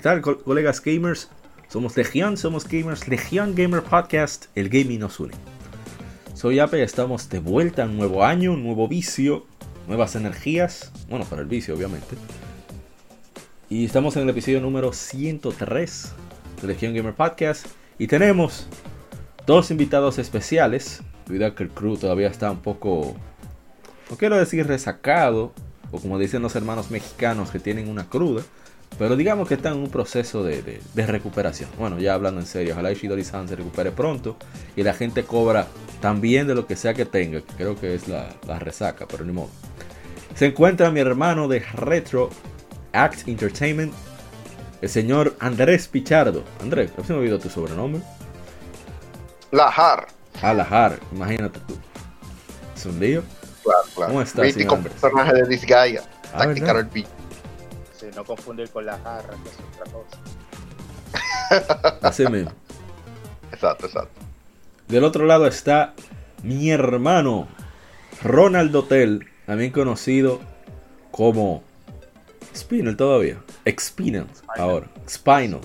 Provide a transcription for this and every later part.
¿Qué tal, colegas gamers? Somos Legión, somos gamers, Legión Gamer Podcast, el gaming nos une. Soy Ape estamos de vuelta, un nuevo año, un nuevo vicio, nuevas energías, bueno, para el vicio obviamente. Y estamos en el episodio número 103 de Legión Gamer Podcast y tenemos dos invitados especiales. Cuidado que el crew todavía está un poco, no quiero decir resacado, o como dicen los hermanos mexicanos que tienen una cruda. Pero digamos que está en un proceso de, recuperación. Bueno, ya hablando en serio, ojalá Ishidori-san se recupere pronto y la gente cobra también de lo que sea que tenga. creo que es la, resaca, pero ni modo. Se encuentra mi hermano de Retro Act Entertainment, el señor Andrés Pichardo. Andrés, ¿has oído tu sobrenombre? Lajar. Ah, Lajar, imagínate tú. ¿Es un lío? Claro, claro. ¿Cómo estás, Mítico personaje de Disgaea. Ah, no confundir con la jarra, que es otra cosa. Así mismo. Exacto, exacto. Del otro lado está mi hermano Ronald Hotel, también conocido como Spinel todavía. Expinel ahora. Spinal.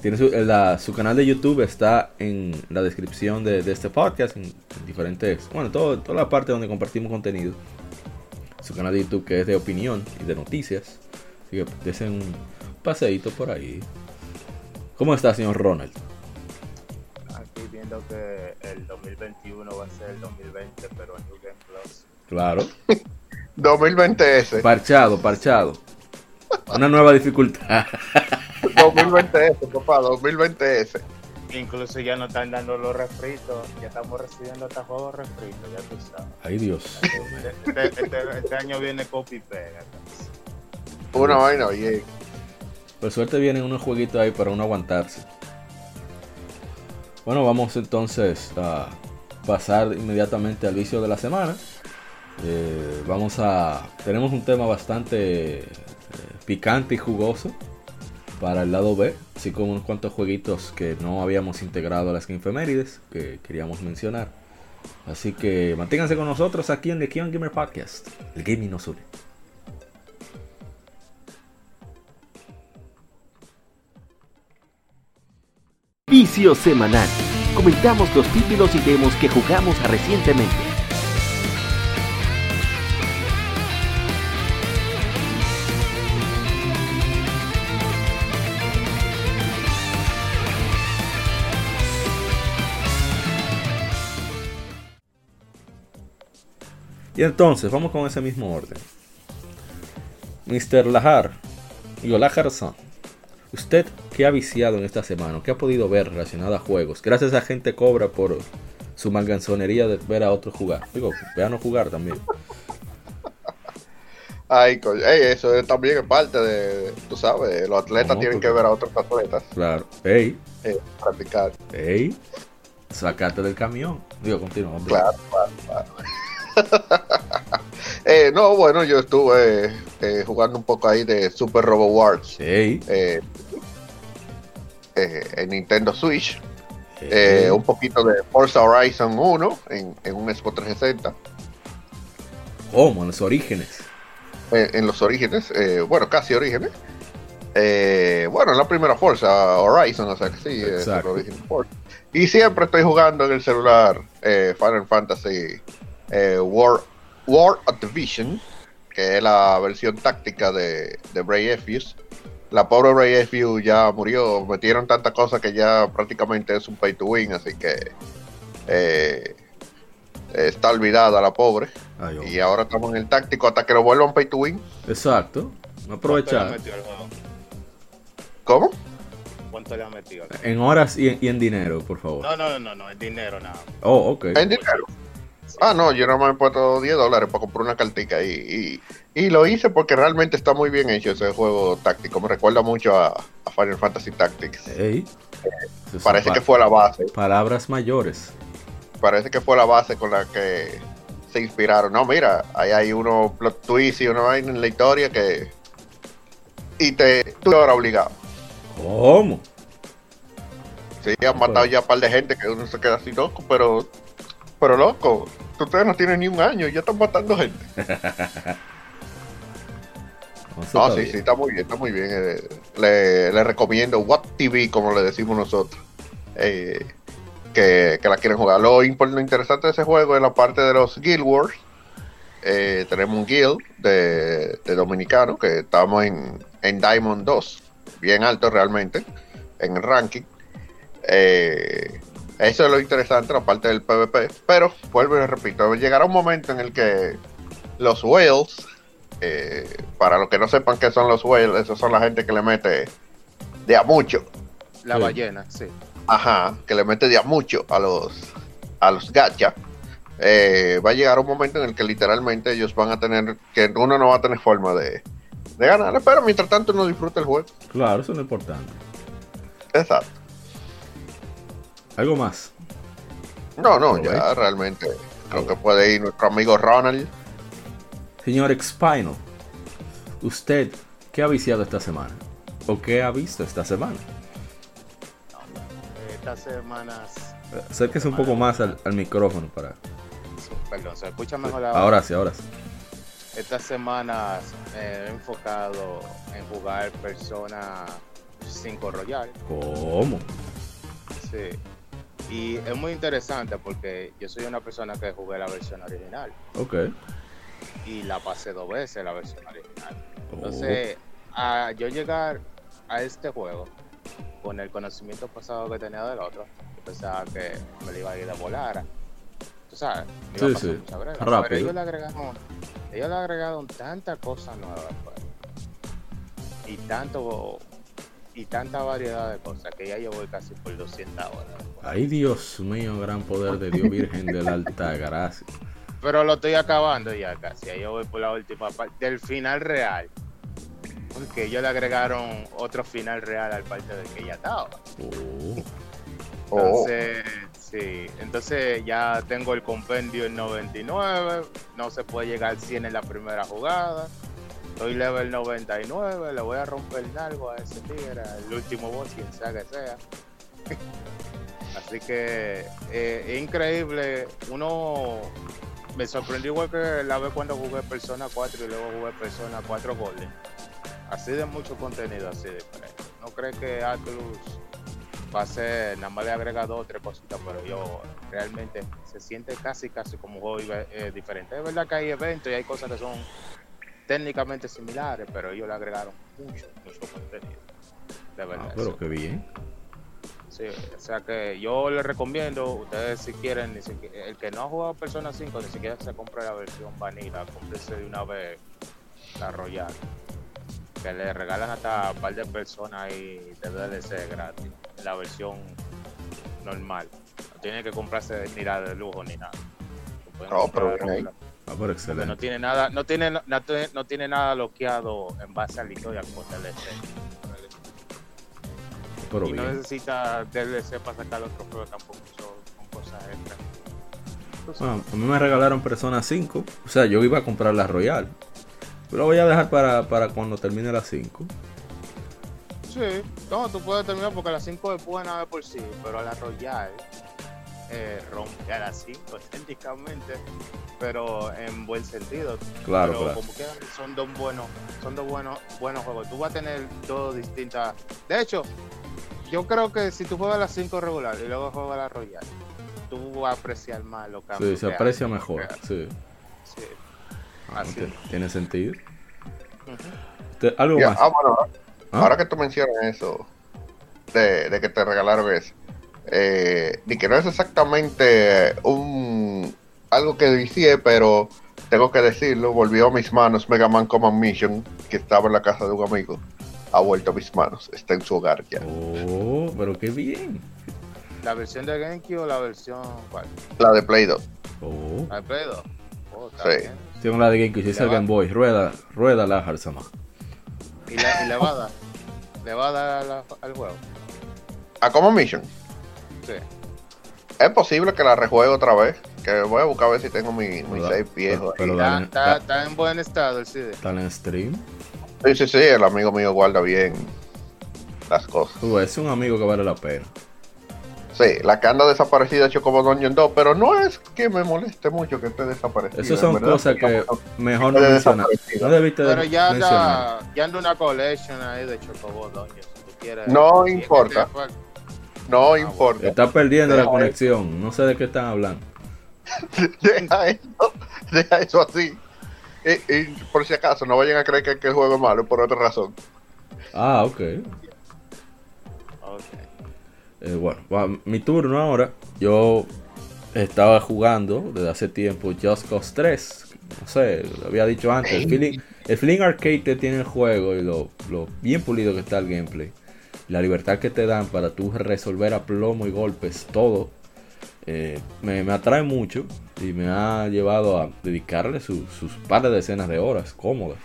Tiene su, canal de YouTube está en la descripción de, este podcast, en, diferentes, bueno, todo, toda la parte donde compartimos contenido su canal de YouTube que es de opinión y de noticias. Así que desen un paseíto por ahí. ¿Cómo está, señor Ronald? Aquí viendo que el 2021 va a ser el 2020, pero en New Game Plus. Claro. 2020S. Parchado, parchado. Una nueva dificultad. 2020S, papá, 2020S. Incluso ya no están dando los refritos, ya estamos recibiendo hasta juegos refritos, ya tú sabes. Ay Dios. Este, este, este, este año viene copy pega. Una vaina, oye. Por suerte vienen unos jueguitos ahí para uno aguantarse. Bueno, vamos entonces a pasar inmediatamente al vicio de la semana. Eh, vamos a. Tenemos un tema bastante eh, picante y jugoso para el lado B, así como unos cuantos jueguitos que no habíamos integrado a las Infemérides que queríamos mencionar. Así que manténganse con nosotros aquí en The Kion Gamer Podcast. El gaming nos une. Vicio semanal. Comentamos los títulos y demos que jugamos recientemente. Y entonces, vamos con ese mismo orden. Mr. Lahar, digo Lahar-san, ¿usted qué ha viciado en esta semana? ¿Qué ha podido ver relacionado a juegos? Gracias a gente cobra por su manganzonería de ver a otros jugar. Digo, vean jugar también. Ay, eso también es parte de, tú sabes, los atletas tienen que ver a otros atletas. Claro. Ey. Eh, practicar. Ey. Sacate del camión. Digo, continúa. Claro, claro, claro. Eh, no, bueno, yo estuve eh, jugando un poco ahí de Super Robo Wars eh, en Nintendo Switch. un poquito de Forza Horizon 1 en, un Xbox 360. ¿Cómo? En los orígenes. en los orígenes, bueno, casi orígenes. bueno, en la primera Forza Horizon, o sea que sí, es el Y siempre estoy jugando en el celular Final Fantasy eh, War, War of the Vision, que es la versión táctica de, de Bray Effius. La pobre Bray Effius ya murió, metieron tanta cosa que ya prácticamente es un pay to win, así que eh, está olvidada la pobre. y ahora estamos en el táctico hasta que lo vuelvan pay to win. Exacto, aprovechar. ¿Cómo? ¿Cuánto le ha metido? En horas y en, dinero, por favor. No, no, no, no, en dinero nada. Oh, ok. En dinero. Ah, no, yo no me he puesto 10 dólares para comprar una cartica y, y, lo hice porque realmente está muy bien hecho ese juego táctico. Me recuerda mucho a, Final Fantasy Tactics. parece que fue la base. Palabras mayores. Parece que fue la base con la que se inspiraron. No, mira, ahí hay uno plot twist y una vaina en la historia que. Y te. Tú ahora obligado. ¿Cómo? Sí, han matado ya un par de gente que uno se queda así loco, pero. Pero loco, ustedes no tienen ni un año y ya están matando gente. no, sí, sí, está muy bien, está muy bien. Eh, le, recomiendo What TV, como le decimos nosotros. Eh, que, la quieren jugar. Lo, interesante de ese juego es la parte de los Guild Wars. Eh, tenemos un guild de, de dominicano que estamos en, en Diamond 2, bien alto realmente en el ranking. Eh, eso es lo interesante, la parte del PvP. Pero, vuelvo y repito, llegará un momento en el que los whales, eh, para los que no sepan qué son los whales, esos son la gente que le mete de a mucho. La ballena, sí. Ajá, que le mete de a mucho a los, a los gacha. Eh, va a llegar un momento en el que literalmente ellos van a tener, que uno no va a tener forma de, de ganar, pero mientras tanto uno disfruta el juego. Claro, eso es lo importante. Exacto. ¿Algo más? No, no, ya realmente creo que puede ir nuestro amigo Ronald. Señor Expino, ¿usted qué ha viciado esta semana? ¿O qué ha visto esta semana? Estas semanas... Acérquese un poco más al, micrófono para... Perdón, ¿se escucha mejor ahora? Ahora sí, ahora sí. Estas semanas he enfocado en jugar Persona 5 Royal. ¿Cómo? Sí. Y es muy interesante porque yo soy una persona que jugué la versión original. Ok. Y la pasé dos veces la versión original. Entonces, oh. a yo llegar a este juego con el conocimiento pasado que tenía del otro, pensaba que me lo iba a ir a volar. Tú sabes, me iba sí, sí. Rápido. Pero ellos le agregaron, ellos le agregaron tantas cosas nuevas y tanto y tanta variedad de cosas que ya yo voy casi por 200 horas. Ay, Dios mío, gran poder de Dios Virgen de la Alta Gracia. Pero lo estoy acabando ya casi. Ahí yo voy por la última parte del final real. Porque ellos le agregaron otro final real al parte del que ya estaba. Oh. Entonces, sí. Entonces ya tengo el compendio en 99. No se puede llegar al 100 en la primera jugada. Soy level 99, le voy a romper algo a ese tigre, el último boss, quien sea que sea. Así que eh, increíble. Uno me sorprendió igual que la vez cuando jugué Persona 4 y luego jugué Persona 4 Golden. Así de mucho contenido, así de No creo que Atlus va a ser, nada más le agrega dos o tres cositas, pero yo realmente se siente casi, casi como un juego eh, diferente. Es verdad que hay eventos y hay cosas que son técnicamente similares, pero ellos le agregaron mucho, mucho contenido. De verdad. Ah, pero qué bien. Sí, o sea que yo les recomiendo, ustedes si quieren, el que no ha jugado Persona 5, ni siquiera se compre la versión vanilla, cómprese de una vez la Royal. Que le regalan hasta un par de personas y de DLC gratis, la versión normal. No tiene que comprarse ni la de lujo ni nada. No, pero Ah, por excelente. No tiene nada, no tiene, no, tiene nada bloqueado en base a la historia como DLC. Pero y no necesita DLC para sacar otro juego tampoco, son, cosas extras. Bueno, a mí me regalaron Persona 5. O sea, yo iba a comprar la Royal. Pero lo voy a dejar para, para cuando termine la 5. Sí, no, tú puedes terminar porque la 5 es buena de por sí, pero a la Royal eh, rompe a las 5 técnicamente, pero en buen sentido. Claro, pero como que son dos buenos, son dos buenos, buenos juegos. Tú vas a tener dos distintas. De hecho, yo creo que si tú juegas la 5 regular y luego juegas la Royal, tú vas a apreciar más lo que Sí, se aprecia mejor, sí. Sí. Ah, Así. ¿Tiene sentido? ¿Algo más? Ah, bueno, ¿Ah? ahora que tú mencionas eso, de, de que te regalaron eso eh, ni que no es exactamente un algo que decía, pero tengo que decirlo, volvió a mis manos Mega Man Command Mission, que estaba en la casa de un amigo. Ha vuelto a mis manos, está en su hogar ya. Oh, pero qué bien. ¿La versión de GameCube o la versión cuál? La de Play 2. Oh. ¿La de Play 2? Oh, Sí. bien. Tengo la de GameCube, si es el. Game Boy. Rueda, rueda la Harzama. ¿Y, le, y le va a dar? ¿Le va a dar la- al juego? ¿A Common Mission? Sí. Es posible que la rejuegue otra vez. Que voy a buscar a ver si tengo mi, mi save viejo. Pero Está, dale, está- da- está en buen estado el CD. Está en stream. Sí, sí, sí, el amigo mío guarda bien las cosas. Uh, es un amigo que vale la pena. Sí, la que anda desaparecida hecho como Dungeon 2, pero no es que me moleste mucho que esté desaparecida. Esas son verdad. cosas que mejor no mencionar. No debiste Pero ya mencionar. anda, ya anda una collection ahí de Chocobo Dungeons, si tú quieres. No Si es que importa. No Ah, importa. Está perdiendo la conexión. No sé de qué están hablando. Deja eso, deja eso así. Y, y por si acaso, no vayan a creer que, que el juego es malo por otra razón. Ah, ok. Ok. Eh, bueno, va, mi turno ahora. Yo estaba jugando desde hace tiempo Just Cause 3. No sé, lo había dicho antes. El feeling, el feeling arcade que tiene el juego y lo, lo bien pulido que está el gameplay. La libertad que te dan para tú resolver a plomo y golpes todo. eh, me, me atrae mucho y me ha llevado a dedicarle su- sus par de decenas de horas cómodas.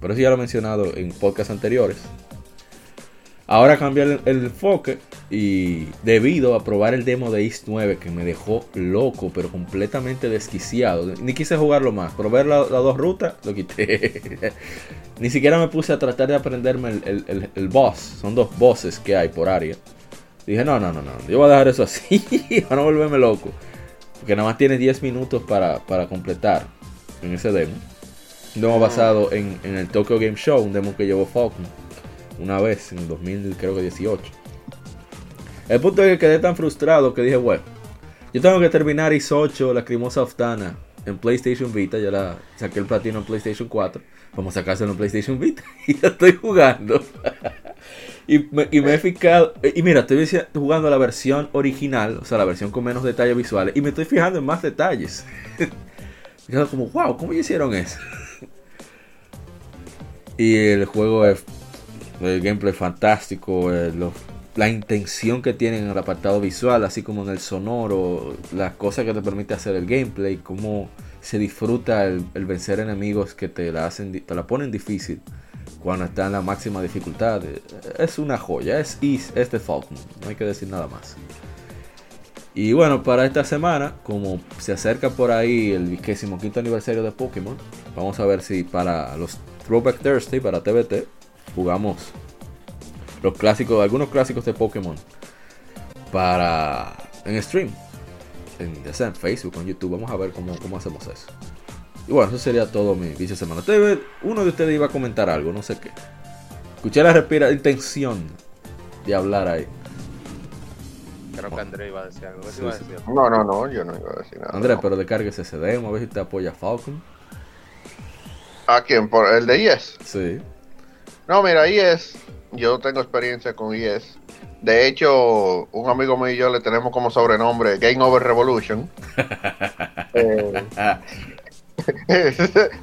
Pero eso ya lo he mencionado en podcasts anteriores. Ahora cambié el, el enfoque y debido a probar el demo de East 9 que me dejó loco, pero completamente desquiciado. Ni quise jugarlo más. Probé la- las dos rutas, lo quité. Ni siquiera me puse a tratar de aprenderme el, el- boss. Son dos bosses que hay por área. Dije, no, no, no, no. Yo voy a dejar eso así para no volverme loco. Porque nada más tienes 10 minutos para, para completar en ese demo. Un demo basado en, en el Tokyo Game Show, un demo que llevó Falcon una vez en el 2018. El punto es que quedé tan frustrado que dije, bueno, yo tengo que terminar IS 8, la Crimosa Oftana, en PlayStation Vita. Ya la saqué el platino en PlayStation 4. Vamos a sacárselo en PlayStation Vita. Y ya estoy jugando. y, me, he fijado. Y mira, estoy jugando la versión original, o sea, la versión con menos detalles visuales. Y me estoy fijando en más detalles. Como, wow, ¿cómo hicieron eso? y el juego es el gameplay fantástico, eh, la intención que tienen en el apartado visual, así como en el sonoro, las cosas que te permite hacer el gameplay, cómo se disfruta el, vencer enemigos que te la hacen, te la ponen difícil cuando está en la máxima dificultad. Eh, Es una joya, es, is- es de Falcon, no hay que decir nada más. Y bueno, para esta semana, como se acerca por ahí el 25 aniversario de Pokémon, vamos a ver si para los Throwback Thursday, para TBT, jugamos los clásicos, algunos clásicos de Pokémon para en stream, en, ya sea en Facebook o en YouTube. Vamos a ver cómo, cómo hacemos eso. Y bueno, eso sería todo mi vicio de semana. Ustedes- uno de ustedes iba a comentar algo, no sé qué. Escuché la respira intención de hablar ahí. Creo que André iba a decir algo. ¿Qué Sí, iba a decir? No, no, no, yo no iba a decir nada. Andrés, no. pero descárguese ese demo, a ver si te apoya Falcon. ¿A quién? ¿Por el de IES? Sí. No, mira, IES, yo tengo experiencia con IES. De hecho, un amigo mío y yo le tenemos como sobrenombre Game Over Revolution. Eh, Ah,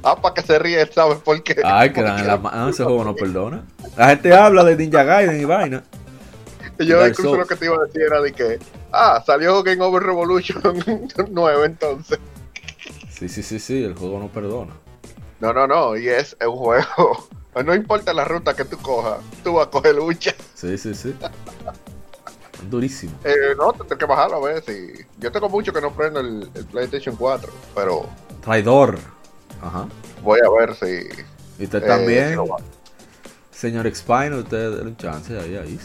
ah, para que se ríe, él sabe por qué. ay, que la mano. Ese juego no perdona. La gente habla de Ninja Gaiden y vaina. Yo Dark incluso Souls. lo que te iba a decir era de que, ah, salió Game Over Revolution 9 entonces. Sí, sí, sí, sí, el juego no perdona. No, no, no, y es un juego. No importa la ruta que tú cojas, tú vas a coger lucha. Sí, sí, sí. Durísimo. Eh, no, tendré que bajarlo a ver si. Yo tengo mucho que no prendo el, el PlayStation 4, pero Traidor. Ajá. voy a ver si. Y usted eh, también, si bajo. señor Spine, usted denle un chance ahí, ahí.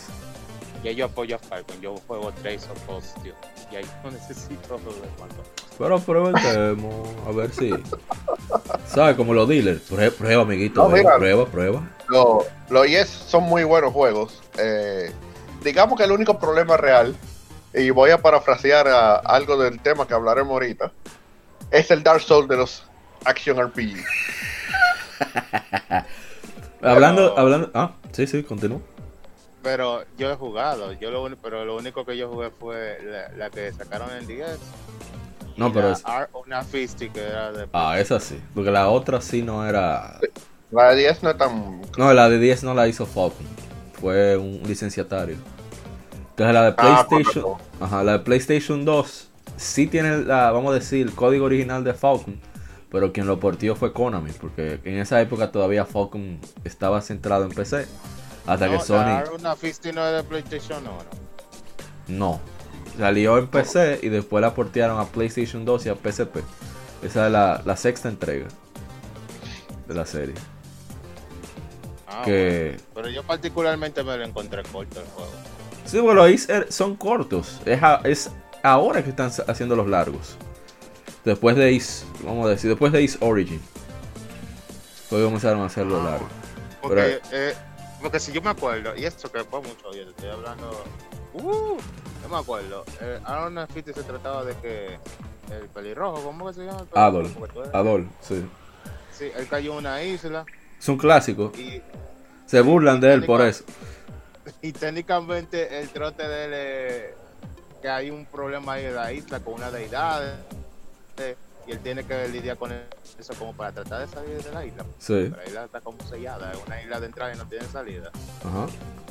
Ya yo apoyo a Falcon. Yo juego Trace of tío. Y ahí no necesito de cuánto. Pero prueba el demo, a ver si. ¿Sabes? Como los dealers. Prueba, prueba amiguito. No, ven, mira. prueba, prueba. Los los ES son muy buenos juegos. Eh, digamos que el único problema real, y voy a parafrasear a algo del tema que hablaremos ahorita, es el Dark Souls de los Action RPG. Hablando, hablando. Ah, sí, sí, continúa. Pero yo he jugado. Yo lo, uni- pero lo único que yo jugué fue la, la que sacaron en 10. y No, pero la es- Art of Fisty que era de. Ah, esa sí. Porque la otra sí no era. La de 10 no es tan. No, la de 10 no la hizo Falcon. Fue un licenciatario. Entonces la de ah, PlayStation, ajá, la de PlayStation 2 sí tiene la, vamos a decir, el código original de Falcon, pero quien lo portió fue Konami, porque en esa época todavía Falcon estaba centrado en PC. Hasta que Sony. una de PlayStation No. Salió en PC y después la portearon a PlayStation 2 y a PSP. Esa es la, sexta entrega de la serie. Ah, que... Pero yo particularmente me lo encontré corto el juego. Sí, bueno, ahí son cortos. Es, es ahora que están haciendo los largos. Después de Ace, vamos a decir, después de Ace Origin. Hoy comenzaron a hacerlo ah, largo. Porque, eh, porque si yo me acuerdo, y esto que fue mucho, yo estoy hablando. Uh, no me acuerdo. Eh, Aaron Fitty se trataba de que el pelirrojo, ¿cómo que se llama? Adol. Adol, sí. Sí, él cayó en una isla. Es un clásico. Y, se burlan de él por eso. Y técnicamente el trote de él que hay un problema ahí en la isla con una deidad. Y él tiene que lidiar con eso como para tratar de salir de la isla. Sí. la isla está como sellada, es una isla de entrada y no tiene salida. Ajá.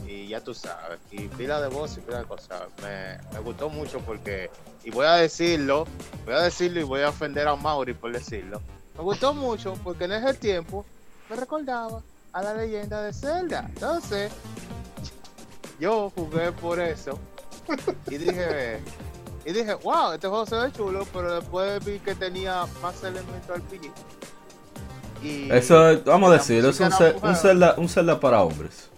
Y ya tú sabes. Y pila de voz y pila de cosas. Me, me, gustó mucho porque, y voy a decirlo, voy a decirlo y voy a ofender a Mauri por decirlo. Me gustó mucho porque en ese tiempo me recordaba a la leyenda de Zelda. Entonces, yo jugué por eso y dije, y dije, wow, este juego se ve chulo, pero después vi que tenía más elementos al PG. Y Eso, vamos a decir, es un, un, Zelda, un Zelda para hombres.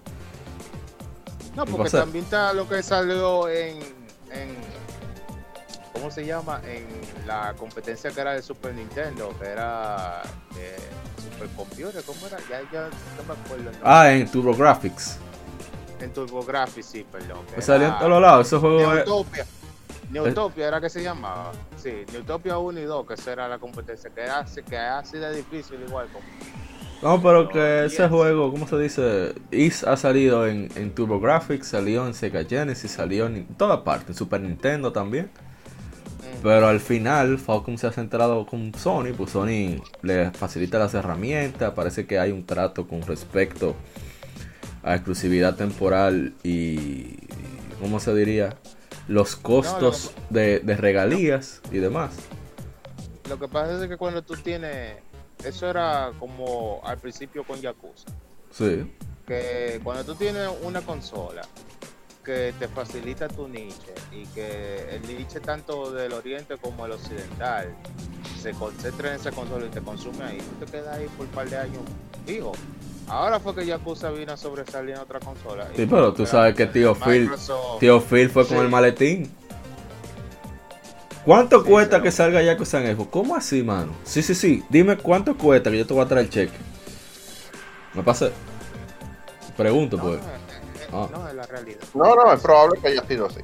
No, porque también está lo que salió en, en ¿cómo se llama? En la competencia que era de Super Nintendo, que era de Super Computer, ¿cómo era? Ya, ya no me acuerdo. Ah, en TurboGrafx. En TurboGrafx, sí, perdón. Pues salió en todos lados, ese juego Neutopia. Neutopia era que se llamaba. Sí, Neutopia 1 y 2, que esa era la competencia, que, era, que así de difícil igual como... No, pero que ese juego, ¿cómo se dice? Is ha salido en, en TurboGrafx, salió en Sega Genesis, salió en toda parte, en Super Nintendo también. Pero al final Falcon se ha centrado con Sony, pues Sony le facilita las herramientas, parece que hay un trato con respecto a exclusividad temporal y, ¿cómo se diría? Los costos de, regalías y demás. Lo que pasa es que cuando tú tienes, eso era como al principio con Yakuza. Sí. Que cuando tú tienes una consola que te facilita tu niche y que el niche tanto del oriente como el occidental se concentra en esa consola y te consume ahí, tú te quedas ahí por un par de años digo Ahora fue que Yakuza vino a sobresalir en otra consola. Sí, pero tú sabes que tío Phil, tío Phil fue con el maletín. ¿Cuánto cuesta que salga Yakuza en Xbox? ¿Cómo así, mano? Sí, sí, sí. Dime cuánto cuesta que yo te voy a traer el cheque. Me pasa. Pregunto, pues. Ah. No, es la realidad. No, no, es probable que haya sido así.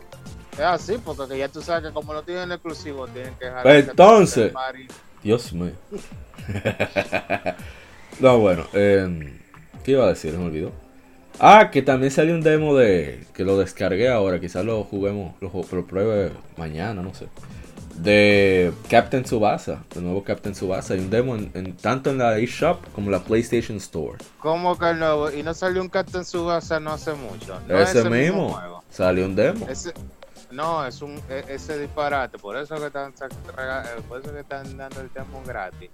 Es así, porque ya tú sabes que como no tienen exclusivo, tienen que dejar. Entonces. Dios mío. no, bueno. Eh, ¿Qué iba a decir? Me olvidó. Ah, que también salió un demo de. que lo descargué ahora. Quizás lo juguemos. Lo, lo pruebe mañana, no sé. De Captain Subasa. De nuevo Captain Subasa. Hay un demo en, tanto en la eShop como en la PlayStation Store. ¿Cómo que nuevo? Y no salió un Captain Subasa no hace mucho. ese, mismo. Salió un demo. no, es un e, ese disparate. Por eso que están, por eso que están dando el demo gratis.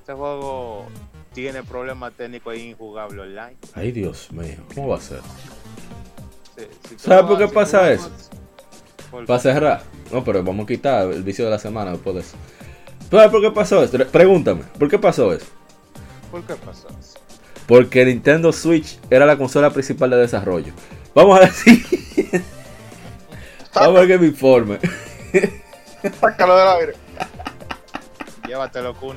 Este juego tiene problemas técnicos e injugable online. Ay, Dios mío, ¿cómo va a ser? ¿Sabes por qué pasa eso? Para cerrar. No, pero vamos a quitar el vicio de la semana después de eso. ¿Sabes por qué pasó esto? Pregúntame, ¿por qué pasó eso? ¿Por qué pasó eso? Porque Nintendo Switch era la consola principal de desarrollo. Vamos a decir. Vamos a ver que me informe. Sácalo del aire. Llévatelo, Kun.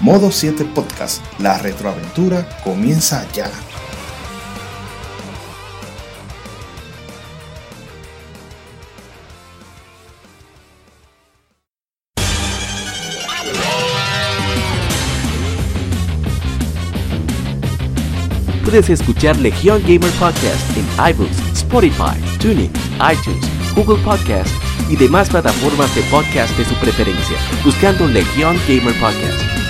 Modo 7 Podcast, la retroaventura comienza ya. Puedes escuchar Legion Gamer Podcast en iBooks, Spotify, TuneIn, iTunes, Google Podcast y demás plataformas de podcast de su preferencia, buscando Legion Gamer Podcast.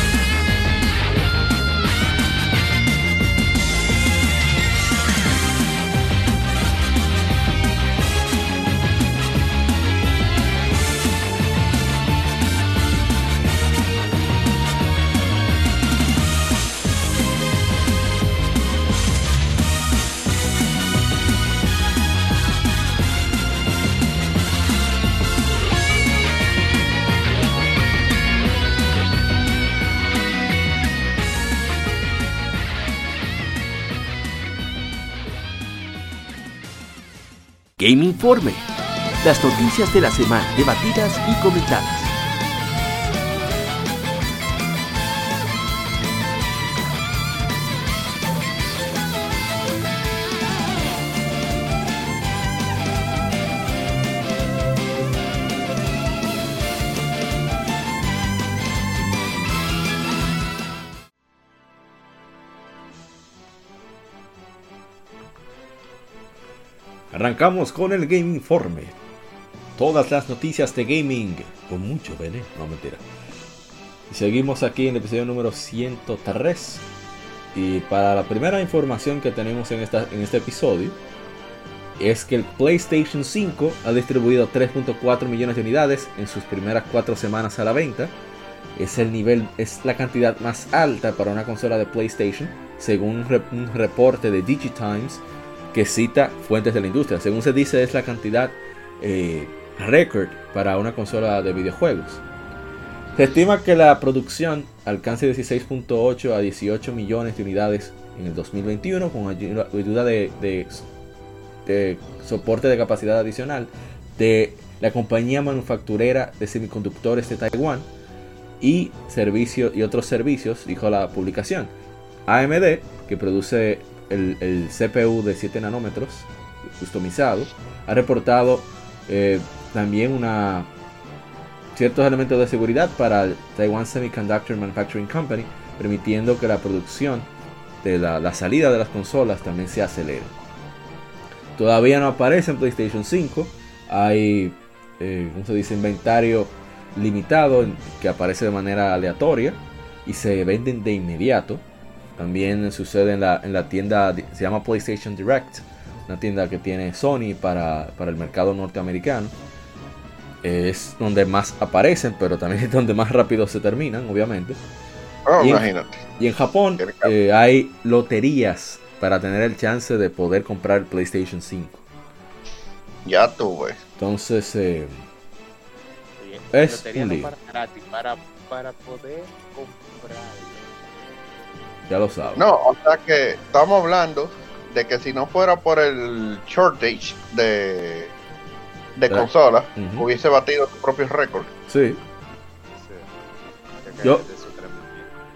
Game Informe. Las noticias de la semana debatidas y comentadas. Arrancamos con el Game Informe. Todas las noticias de gaming con mucho veneno, no mentira. Y seguimos aquí en el episodio número 103. Y para la primera información que tenemos en, esta, en este episodio es que el PlayStation 5 ha distribuido 3.4 millones de unidades en sus primeras 4 semanas a la venta. Es el nivel, es la cantidad más alta para una consola de PlayStation, según un reporte de Digitimes que cita fuentes de la industria. Según se dice, es la cantidad eh, récord para una consola de videojuegos. Se estima que la producción alcance 16.8 a 18 millones de unidades en el 2021 con ayuda de, de, soporte de capacidad adicional de la compañía manufacturera de semiconductores de Taiwán y, servicios y otros servicios, dijo la publicación. AMD, que produce el, CPU de 7 nanómetros customizado, ha reportado eh, también una, ciertos elementos de seguridad para el Taiwan Semiconductor Manufacturing Company, permitiendo que la producción de la, salida de las consolas también se acelere. Todavía no aparece en PlayStation 5, hay, eh, se dice? Inventario limitado que aparece de manera aleatoria y se venden de inmediato. También sucede en la, en la tienda, se llama PlayStation Direct, una tienda que tiene Sony para, el mercado norteamericano. Es donde más aparecen, pero también es donde más rápido se terminan, obviamente. Oh, y, imagínate. En, y en Japón eh, hay loterías para tener el chance de poder comprar el PlayStation 5. Ya tuve. Entonces, eh, es un para, para poder ya lo sabes. No, o sea que estamos hablando de que si no fuera por el shortage de, de consolas, hubiese batido su propio récord. Sí. sí. Yo.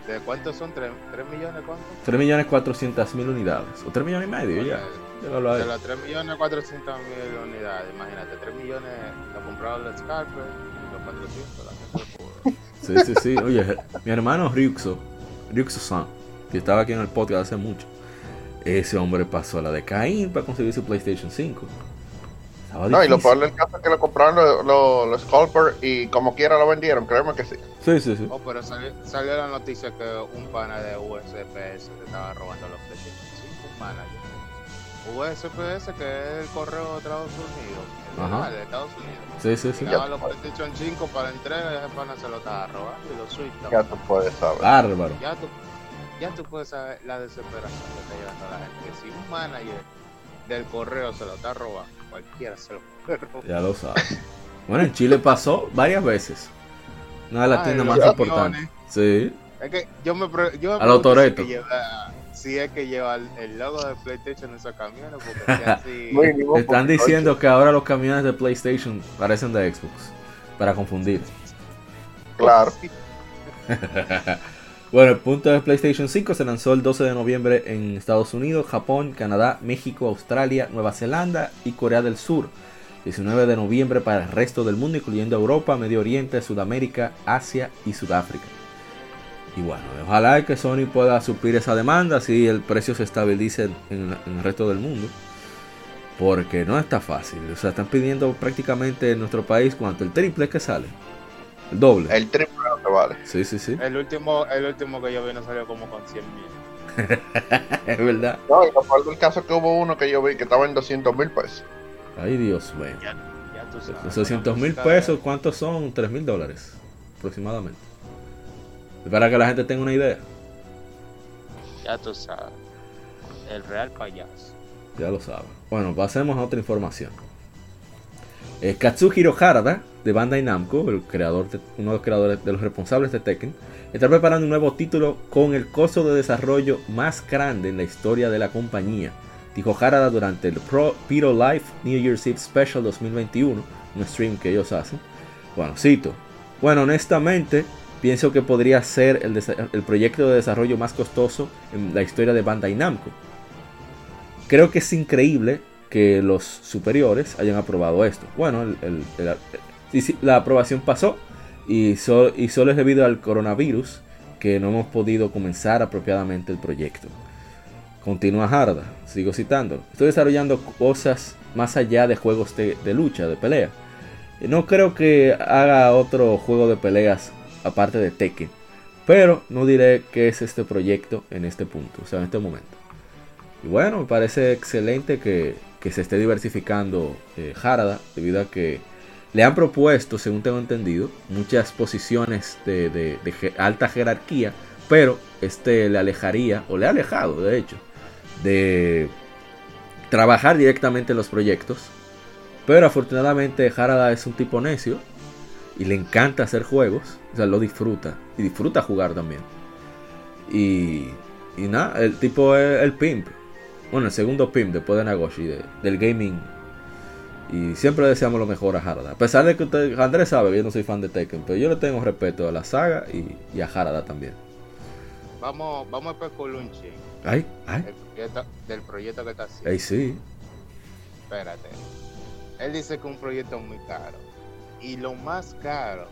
¿De cuántos son? ¿3, millones cuántos? 3 millones 400 mil unidades. O 3 millones y medio ya. De, de las 3 millones 400 mil unidades, imagínate, 3 millones lo compraron los Scarper y los 400 la gente Sí, sí, sí. Oye, mi hermano Ryuxo, Ryuxo-san, que estaba aquí en el podcast hace mucho, ese hombre pasó a la de Caín para conseguir su PlayStation 5. no, y lo peor del caso es que lo compraron los, los, los Scalper y como quiera lo vendieron, créeme que sí. Sí, sí, sí. Oh, pero salió, salió, la noticia que un pana de USPS le estaba robando los PlayStation 5, un manager. USPS que es el correo de Estados Unidos, Ajá. de Estados Unidos. Sí, sí, sí. Llevaba los PlayStation 5 para entrega y ese pana se lo estaba robando y los Switch Ya tú puedes saber. Bárbaro. Ya tú ya tú puedes saber la desesperación que está llevando la gente. Si un manager del correo se lo está robando, cualquiera se lo puede robar. Ya lo sabes. Bueno, en Chile pasó varias veces. Una de las ah, tiendas más importantes. Sí. Es que yo me, yo me A los. Si, es que lleva el, logo de PlayStation en esos camiones, porque así... Están diciendo que ahora los camiones de PlayStation parecen de Xbox. Para confundir. Claro. Bueno, el punto de PlayStation 5 se lanzó el 12 de noviembre en Estados Unidos, Japón, Canadá, México, Australia, Nueva Zelanda y Corea del Sur. 19 de noviembre para el resto del mundo, incluyendo Europa, Medio Oriente, Sudamérica, Asia y Sudáfrica. Y bueno, ojalá que Sony pueda suplir esa demanda si el precio se estabilice en, el resto del mundo. Porque no está fácil. O sea, están pidiendo prácticamente en nuestro país cuánto, el triple que sale. El doble. El triple no vale. Sí, sí, sí. El último, el último que yo vi no salió como con 100 mil. es verdad. No, y recuerdo el caso que hubo uno que yo vi que estaba en 200 mil pesos. Ay, Dios mío. Ya, ya tú sabes. 600 mil pesos, ¿cuántos son? 3 mil dólares aproximadamente. Para que la gente tenga una idea. Ya tú sabes. El real payaso. Ya lo sabes. Bueno, pasemos a otra información. Eh, Katsuhiro Harada, de Bandai Namco, el creador uno de los creadores de los responsables de Tekken, está preparando un nuevo título con el costo de desarrollo más grande en la historia de la compañía. Dijo Harada durante el Pro Piro Life New Year's Eve Special 2021, un stream que ellos hacen. Bueno, cito. Bueno, honestamente, pienso que podría ser el proyecto de desarrollo más costoso en la historia de Bandai Namco. Creo que es increíble que los superiores hayan aprobado esto. Bueno, la aprobación pasó y, solo es debido al coronavirus que no hemos podido comenzar apropiadamente el proyecto. Continúa Harda, sigo citando. Estoy desarrollando cosas más allá de juegos de, de, lucha, de pelea. No creo que haga otro juego de peleas aparte de Tekken. Pero no diré qué es este proyecto en este punto, o sea, en este momento. Y bueno, me parece excelente que, se esté diversificando eh, Harada, debido a que le han propuesto, según tengo entendido, muchas posiciones de, alta jerarquía, pero este le alejaría, o le ha alejado de hecho, de trabajar directamente en los proyectos. Pero afortunadamente Harada es un tipo necio y le encanta hacer juegos, o sea, lo disfruta y disfruta jugar también. Y, y nada, el tipo es el pimp, bueno, el segundo PIM después de Nagoshi, del gaming. Y siempre deseamos lo mejor a Harada. A pesar de que usted, Andrés sabe que yo no soy fan de Tekken, pero yo le tengo respeto a la saga y, a Harada también. Vamos, vamos a especular un ching. Ay, ay. del proyecto que está haciendo. Ay, sí. Espérate. Él dice que un proyecto muy caro. Y lo más caro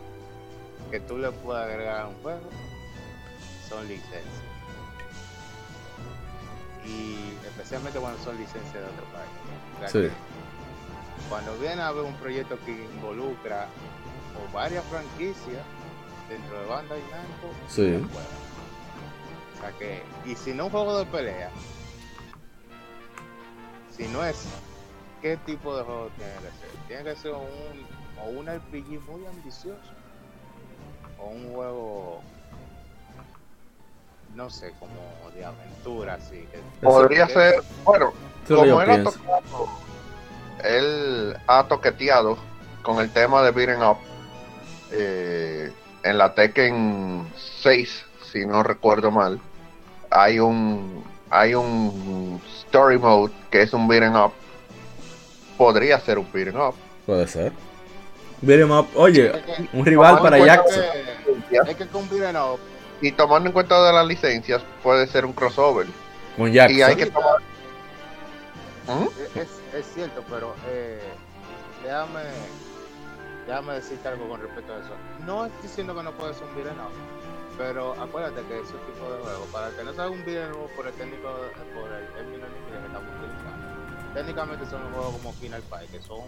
que tú le puedes agregar a un juego son licencias y especialmente cuando son licencias de otro país. Cuando viene a haber un proyecto que involucra o varias franquicias dentro de banda y Namco, sí. o sea que, y si no un juego de pelea, si no es, ¿qué tipo de juego tiene que ser? Tiene que ser un, o un RPG muy ambicioso, o un juego no sé, como de aventura, así. Podría ser, bueno, como él ha, tocado, él ha toqueteado con el tema de beating up eh, en la Tekken 6, si no recuerdo mal, hay un hay un story mode que es un beating up. Podría ser un beating up. Puede ser. Beating up, oye, un rival para Jackson. Es que con beating up y tomando en cuenta de las licencias, puede ser un crossover. Con Jackson. Y hay que tomar. ¿Mm? Es, es, cierto, pero eh, déjame, déjame decirte algo con respecto a eso. No estoy diciendo que no puede ser un beat'em pero acuérdate que ese tipo de juego, para que no sea un beat'em por el técnico, por el término que estamos utilizando, técnicamente son un juego como Final Fight, que son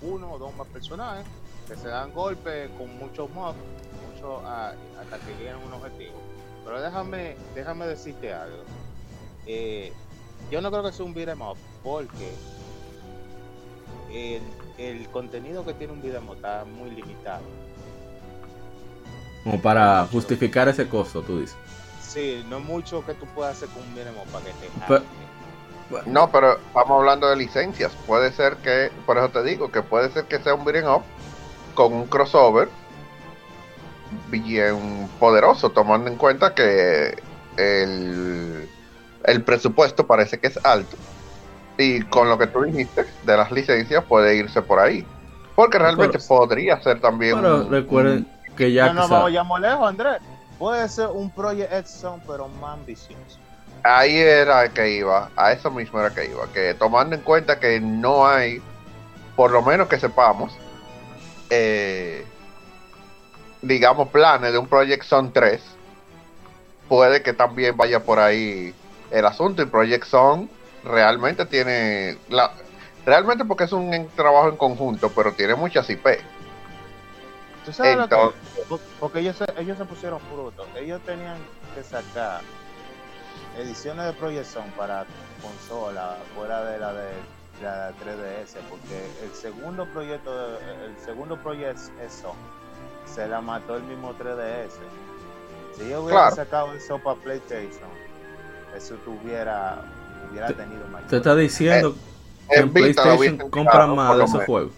uno o dos más personajes que se dan golpes con muchos mobs, mucho, hasta que lleguen a un objetivo. Pero déjame, déjame decirte algo. Eh, yo no creo que sea un beat'em up porque el, el, contenido que tiene un beat'em up está muy limitado. Como para justificar ese costo, tú dices. Sí, no es mucho que tú puedas hacer con un beat'em up para que te No, pero estamos hablando de licencias. Puede ser que, por eso te digo, que puede ser que sea un beat'em up con un crossover bien poderoso, tomando en cuenta que el, el presupuesto parece que es alto. Y con lo que tú dijiste de las licencias puede irse por ahí. Porque realmente podría ser también... Pero recuerden que ya... No vayamos lejos, Andrés. puede ser un Project X pero más ambicioso. Ahí era que iba, a eso mismo era que iba, que tomando en cuenta que no hay, por lo menos que sepamos, eh, digamos, planes de un Project Zone 3, puede que también vaya por ahí el asunto y Project Zone realmente tiene la realmente porque es un trabajo en conjunto pero tiene muchas IP ¿Tú sabes lo que? porque ellos se, ellos se pusieron frutos ellos tenían que sacar ediciones de Project Zone para consola fuera de la de la 3DS porque el segundo proyecto el segundo proyecto es Zone se la mató el mismo 3DS si yo hubiera sacado eso para PlayStation, eso tuviera, hubiera tenido mayor. Te está diciendo eh, que en, PlayStation compran más de esos juegos.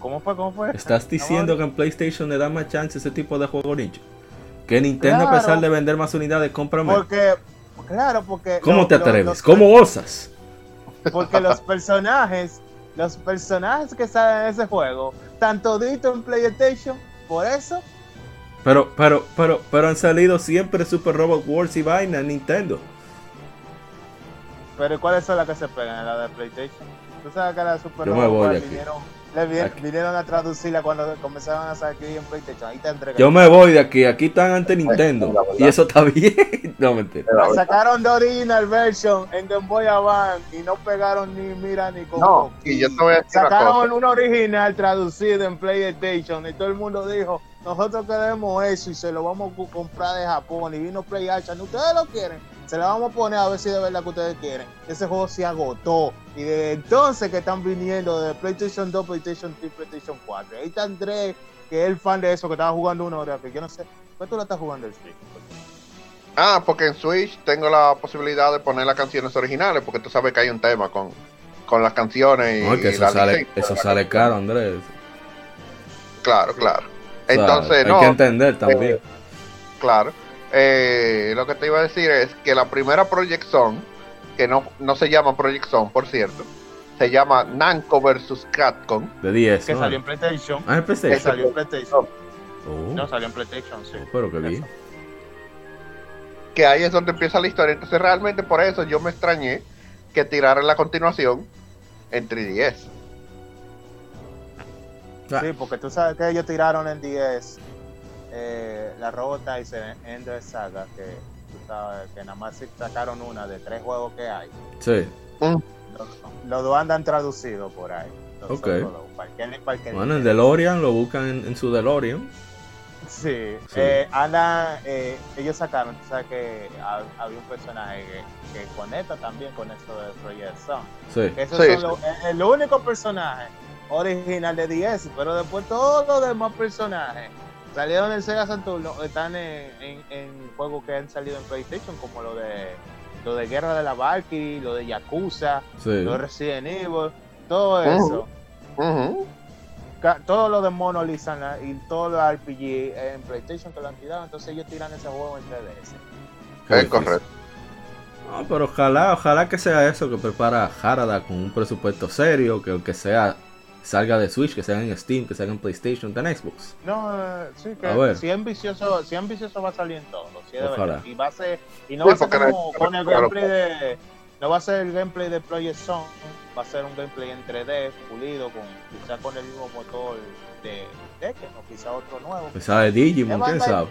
¿Cómo fue? ¿Cómo fue? Estás diciendo que en PlayStation le da más chance ese tipo de juego nicho. Que Nintendo, a pesar de vender más unidades, compra más. Porque, claro, porque. ¿Cómo te atreves? ¿Cómo osas? Porque los personajes, los personajes que salen en ese juego, tanto dito en PlayStation, por eso pero, pero, pero, pero han salido siempre Super Robot Wars y vaina en Nintendo. Pero ¿cuáles son las que se pegan? ¿La de PlayStation? ¿Tú sabes que la Super Robot Wars vinieron, vinieron a traducirla cuando comenzaban a salir en PlayStation? Ahí te entregan. Yo me voy de aquí. Aquí están ante Nintendo. y eso está bien. no, mentira. sacaron de original version en Game Boy Advance y no pegaron ni mira ni con. No, y yo te voy a decir Sacaron un original traducido en PlayStation y todo el mundo dijo nosotros queremos eso y se lo vamos a comprar de Japón y vino PlayStation. Ustedes lo quieren, se lo vamos a poner a ver si de verdad que ustedes quieren. Ese juego se agotó y desde entonces que están viniendo de PlayStation 2, PlayStation 3, PlayStation 4. Ahí está Andrés, que es el fan de eso, que estaba jugando una hora, que yo no sé. ¿Por qué tú la estás jugando el Switch? Ah, porque en Switch tengo la posibilidad de poner las canciones originales, porque tú sabes que hay un tema con, con las canciones y, no, que eso, sale, eso sale caro, Andrés. Claro, claro. Entonces, no. Hay que entender también. Eh, claro. Eh, lo que te iba a decir es que la primera Project Zone, que no, no se llama Project Zone, por cierto, se llama Namco vs. Capcom. De 10. Que salió en PlayStation. Ah, en PlayStation. Que salió en PlayStation. Oh. No, salió en PlayStation, sí. Oh, pero que bien. Que ahí es donde empieza la historia. Entonces, realmente por eso yo me extrañé que tiraran la continuación en 3DS. Sí, porque tú sabes que ellos tiraron en 10 eh, la Robot Tyson Ender Saga, que tú sabes que nada más sacaron una de tres juegos que hay. Sí. Mm. Los, dos andan traducidos por ahí. ok. bueno, el DeLorean lo buscan en, su DeLorean. Sí, Eh, andan, eh, ellos sacaron, tú sabes que había un personaje que, conecta también con esto de Project Sun. Sí. Esos son el único personaje original de 10, pero después todos los demás personajes salieron en Sega Saturn están en, en, juegos que han salido en PlayStation, como lo de lo de Guerra de la Valkyrie, lo de Yakuza, lo de Resident Evil, todo eso. Todo lo de Monolith y todo lo de RPG en PlayStation que lo han tirado, entonces ellos tiran ese juego en 3DS. Es correcto. No, pero ojalá, ojalá que sea eso que prepara Harada con un presupuesto serio, que aunque sea salga de Switch, que salga en Steam, que salga en PlayStation, en Xbox. No, eh, sí, que si ambicioso, si ambicioso va a salir en todo, si Y va a ser, y no va a ser como con el gameplay de, no va a ser el gameplay de Project Zone, va a ser un gameplay en 3D, pulido, con quizá con el mismo motor de Tekken o quizá otro nuevo. Quizá de Digimon, quién sabe.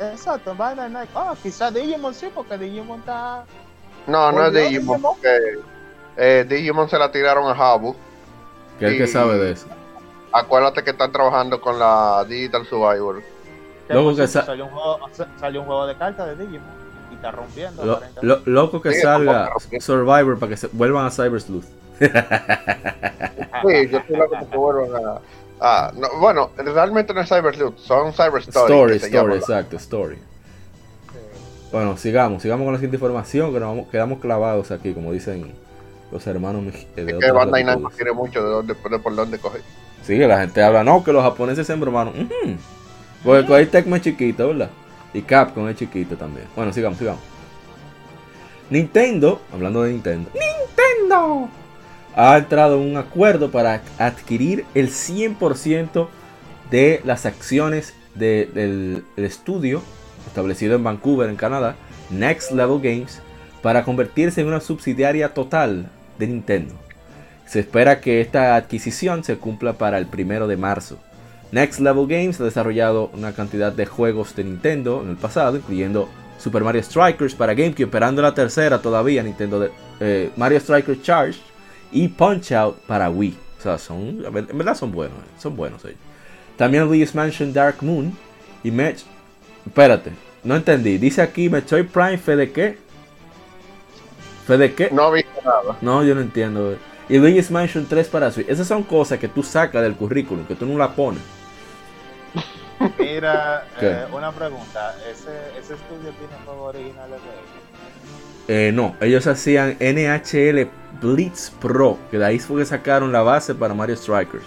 Exacto, va a Nike. Ah, quizá Digimon sí, porque Digimon está. No, no es Digimon, porque eh, Digimon se la tiraron a Habu ¿Qué es el que sabe de eso? Acuérdate que están trabajando con la Digital Survivor. Loco que salió, un juego, salió un juego de cartas de Digimon y está rompiendo. loco que salga Survivor para que se vuelvan a Cyber Sleuth. sí, yo estoy loco que vuelvan a. Ah, no, bueno, realmente no es Cyber Sleuth, son Cyber Story. Story, Story, exacto, Story. Bueno, sigamos, sigamos con la siguiente información, que nos vamos, quedamos clavados aquí, como dicen los hermanos de es que Bandai Namco quiere mucho de, dónde, de por dónde coger. Sí, que la gente habla, no, que los japoneses se embromaron. Uh Porque Koei Tecmo es chiquito, ¿verdad? Y Capcom es chiquito también. Bueno, sigamos, sigamos. Nintendo, hablando de Nintendo, Nintendo ha entrado en un acuerdo para adquirir el 100% de las acciones del estudio establecido en Vancouver, en Canadá, Next Level Games, para convertirse en una subsidiaria total de Nintendo. Se espera que esta adquisición se cumpla para el primero de marzo. Next Level Games ha desarrollado una cantidad de juegos de Nintendo en el pasado, incluyendo Super Mario Strikers para GameCube, esperando la tercera todavía, Nintendo de, eh, Mario Strikers Charge y Punch Out para Wii. O sea, son, en verdad son buenos, eh, son buenos ellos. También Luigi's Mansion Dark Moon y Match. Espérate, no entendí. Dice aquí Metroid Prime, ¿fe de qué? ¿Fe de qué? No he visto nada. No, yo no entiendo. Eh. Y Luigi's Mansion 3 para Switch. Esas son cosas que tú sacas del currículum, que tú no la pones. Mira, eh, una pregunta. ¿Ese, ¿Ese, estudio tiene juegos originales de ellos? Eh, no, ellos hacían NHL Blitz Pro, que de ahí fue que sacaron la base para Mario Strikers.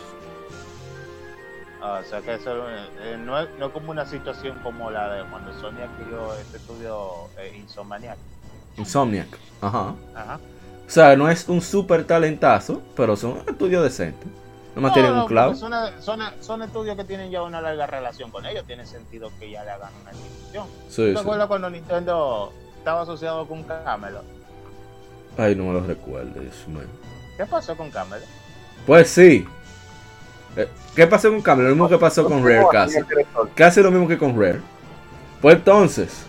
Ah, o sea que eso eh, no, es, no como una situación como la de cuando Sony adquirió este estudio eh, Insomniac. Insomniac, ajá. Ajá. O sea, no es un super talentazo, pero son un estudio decente. No, tienen un cloud. Son, son, estudios que tienen ya una larga relación con ellos. Tiene sentido que ya le hagan una institución. Sí, ¿Te acuerdas cuando Nintendo estaba asociado con Camelot? Ay, no me lo recuerdo, ¿Qué pasó con Camelot? Pues sí. Eh, ¿Qué pasó con Camelot? Lo mismo que pasó con Rare casi. Casi lo mismo que con Rare. Pues entonces,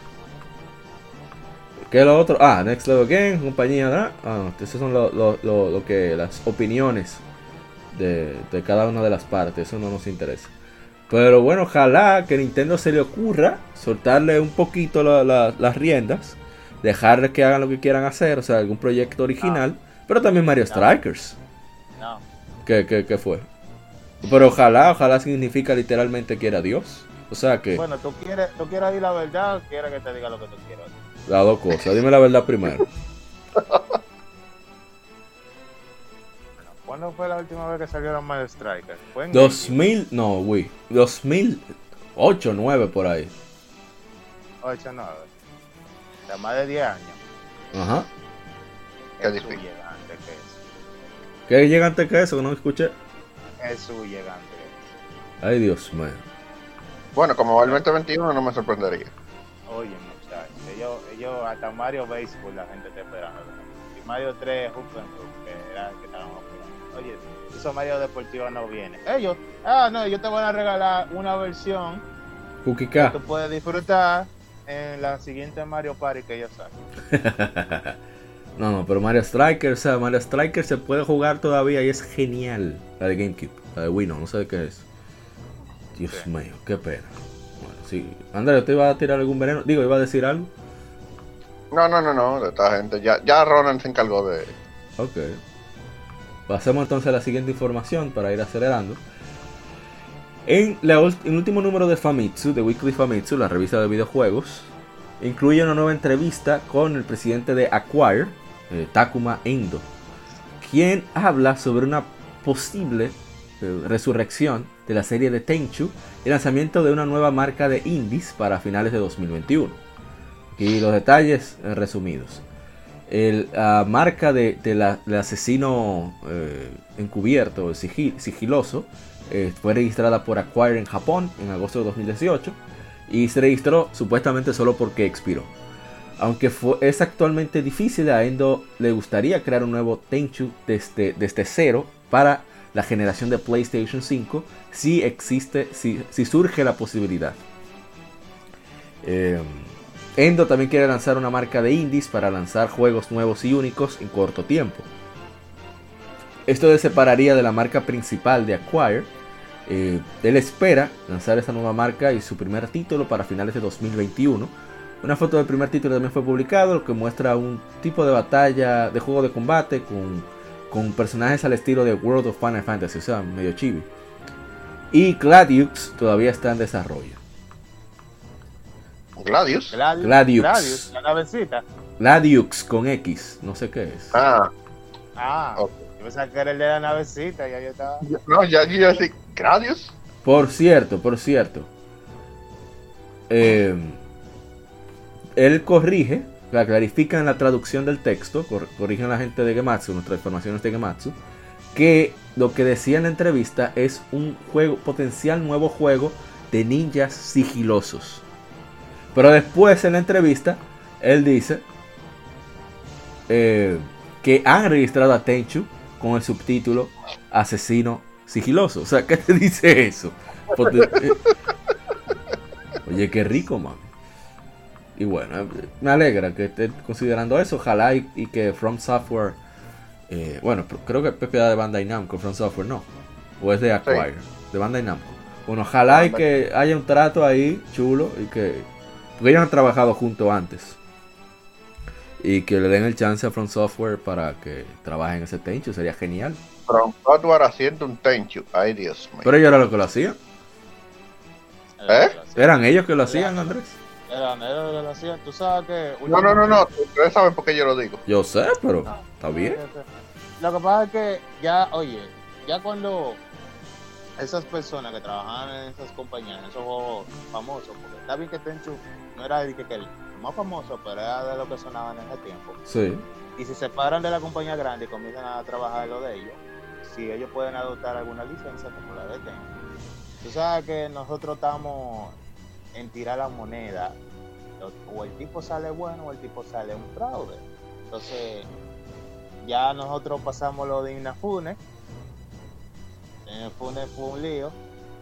¿Qué es lo otro? Ah, Next Level Game, compañía, ¿verdad? Ah, esas son lo, que, las opiniones de, cada una de las partes. Eso no nos interesa. Pero bueno, ojalá que Nintendo se le ocurra soltarle un poquito las riendas. Dejarles que hagan lo que quieran hacer. O sea, algún proyecto original. Pero también Mario Strikers. No. ¿Qué, qué, fue? Pero ojalá, ojalá significa literalmente que era Dios. O sea que. Bueno, tú quieres, tú quieres decir la verdad quieres que te diga lo que tú quieras. Las dos cosas. Dime la verdad primero. ¿Cuándo fue la última vez que salieron Mario Strikers? ¿Fue en 2000, no, güey. 2008, 9 por ahí. 8, 9. O sea, más de 10 años. Ajá. Qué difícil. Llegante que eso. ¿Qué llegante que eso? Que no escuché. Es su llegante. Ay, Dios mío. Bueno, como va el 2021 no me sorprendería. Oye, ellos, hasta Mario Baseball la gente te esperaba. Y Mario 3 justo que era que estábamos esperando. Oye, eso Mario Deportivo no viene. Ellos, ah, no, yo te voy a regalar una versión que tú puedes disfrutar en la siguiente Mario Party que ellos saquen. no, no, pero Mario Striker, o sea, Mario Striker se puede jugar todavía y es genial. La de GameCube, la de Wii, no, no sé de qué es. Dios mío, qué pena. Sí. Andrés, ¿te iba a tirar algún veneno? Digo, ¿iba a decir algo? No, no, no, no, de esta gente. Ya, ya Ronan se encargó de. Ok. Pasemos entonces a la siguiente información para ir acelerando. En el último número de Famitsu, de Weekly Famitsu, la revista de videojuegos, incluye una nueva entrevista con el presidente de Acquire, eh, Takuma Endo, quien habla sobre una posible eh, resurrección de la serie de Tenchu y lanzamiento de una nueva marca de indies para finales de 2021. Y los detalles eh, resumidos. La marca de, del asesino eh, encubierto, sigiloso, eh, fue registrada por Acquire en Japón en agosto de 2018 y se registró supuestamente solo porque expiró. Aunque es actualmente difícil, a Endo le gustaría crear un nuevo Tenchu desde, desde cero para la generación de PlayStation 5 si existe, si, surge la posibilidad. Eh, Endo también quiere lanzar una marca de indies para lanzar juegos nuevos y únicos en corto tiempo. Esto le separaría de la marca principal de Acquire. Eh, él espera lanzar esa nueva marca y su primer título para finales de 2021. Una foto del primer título también fue publicado, lo que muestra un tipo de batalla, de juego de combate con con personajes al estilo de World of Final Fantasy, o sea, medio chibi. Y Gladius todavía está en desarrollo. Gladius. Gladius. Gladius, la navecita. Gladius con X, no sé qué es. Ah. Ah, okay. yo pensaba que era el de la navecita, ya yo estaba. No, ya yo así, Gladius. Por cierto, por cierto. Eh, él corrige clarifican la traducción del texto, corrigen la gente de Gematsu, nuestras informaciones de Gematsu, que lo que decía en la entrevista es un juego, potencial nuevo juego de ninjas sigilosos. Pero después en la entrevista, él dice eh, que han registrado a Tenchu con el subtítulo Asesino Sigiloso. O sea, ¿qué te dice eso? Eh, oye, qué rico, man. Y bueno, me alegra que esté considerando eso. Ojalá y, que From Software. Eh, bueno, creo que es propiedad de Bandai Namco, From Software no. O es de Acquire, de Bandai Namco. Bueno, ojalá y que haya un trato ahí chulo y que. Porque ellos han trabajado juntos antes. Y que le den el chance a From Software para que trabajen ese Tenchu, sería genial. From Software haciendo un Tenchu, ay Dios mío. Pero ellos eran los que lo hacían. ¿Eh? ¿Eran ellos que lo hacían, Andrés? Eran ellos que lo hacían, tú sabes que... No, no, no, no, ustedes saben por qué yo lo digo. Yo sé, pero está bien. Lo que pasa es que ya, oye, ya cuando esas personas que trabajaban en esas compañías, en esos juegos famosos, porque está bien que Tenchu no era el, que, el más famoso, pero era de lo que sonaban en ese tiempo. Sí. Y si se paran de la compañía grande y comienzan a trabajar lo de ellos, si ellos pueden adoptar alguna licencia como la de Tenchu, tú sabes que nosotros estamos en tirar la moneda. O el tipo sale bueno o el tipo sale un fraude. Entonces, ya nosotros pasamos lo de Inafune. Inafune fue un lío.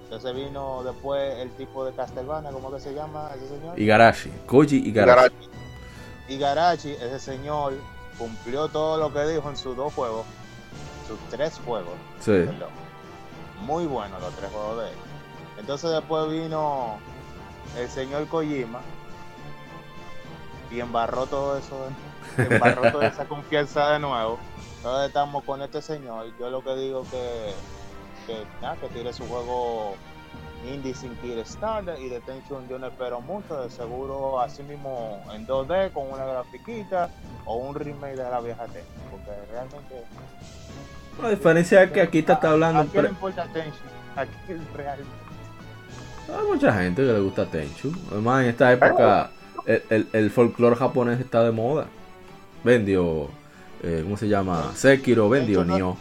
Entonces vino después el tipo de Castlevania, ¿cómo que se llama ese señor? Igarashi, Koji Igarashi. Igarashi, ese señor cumplió todo lo que dijo en sus dos juegos, sus tres juegos. Sí. Muy buenos los tres juegos de él. Entonces después vino el señor Kojima y embarró todo eso, embarró toda esa confianza de nuevo. Entonces estamos con este señor. Yo lo que digo que que, nada, que tire su juego indie sin Kickstarter y de Tension yo no espero mucho, de seguro así mismo en 2D con una grafiquita o un remake de la vieja Tension, porque realmente... La diferencia es que aquí está, hablando... ¿A quién le importa Tension? Aquí realmente... Hay mucha gente que le gusta Tenchu. Además, en esta época el, el, el folclore japonés está de moda. Vendió, eh, ¿cómo se llama? Sekiro, vendió Nioh.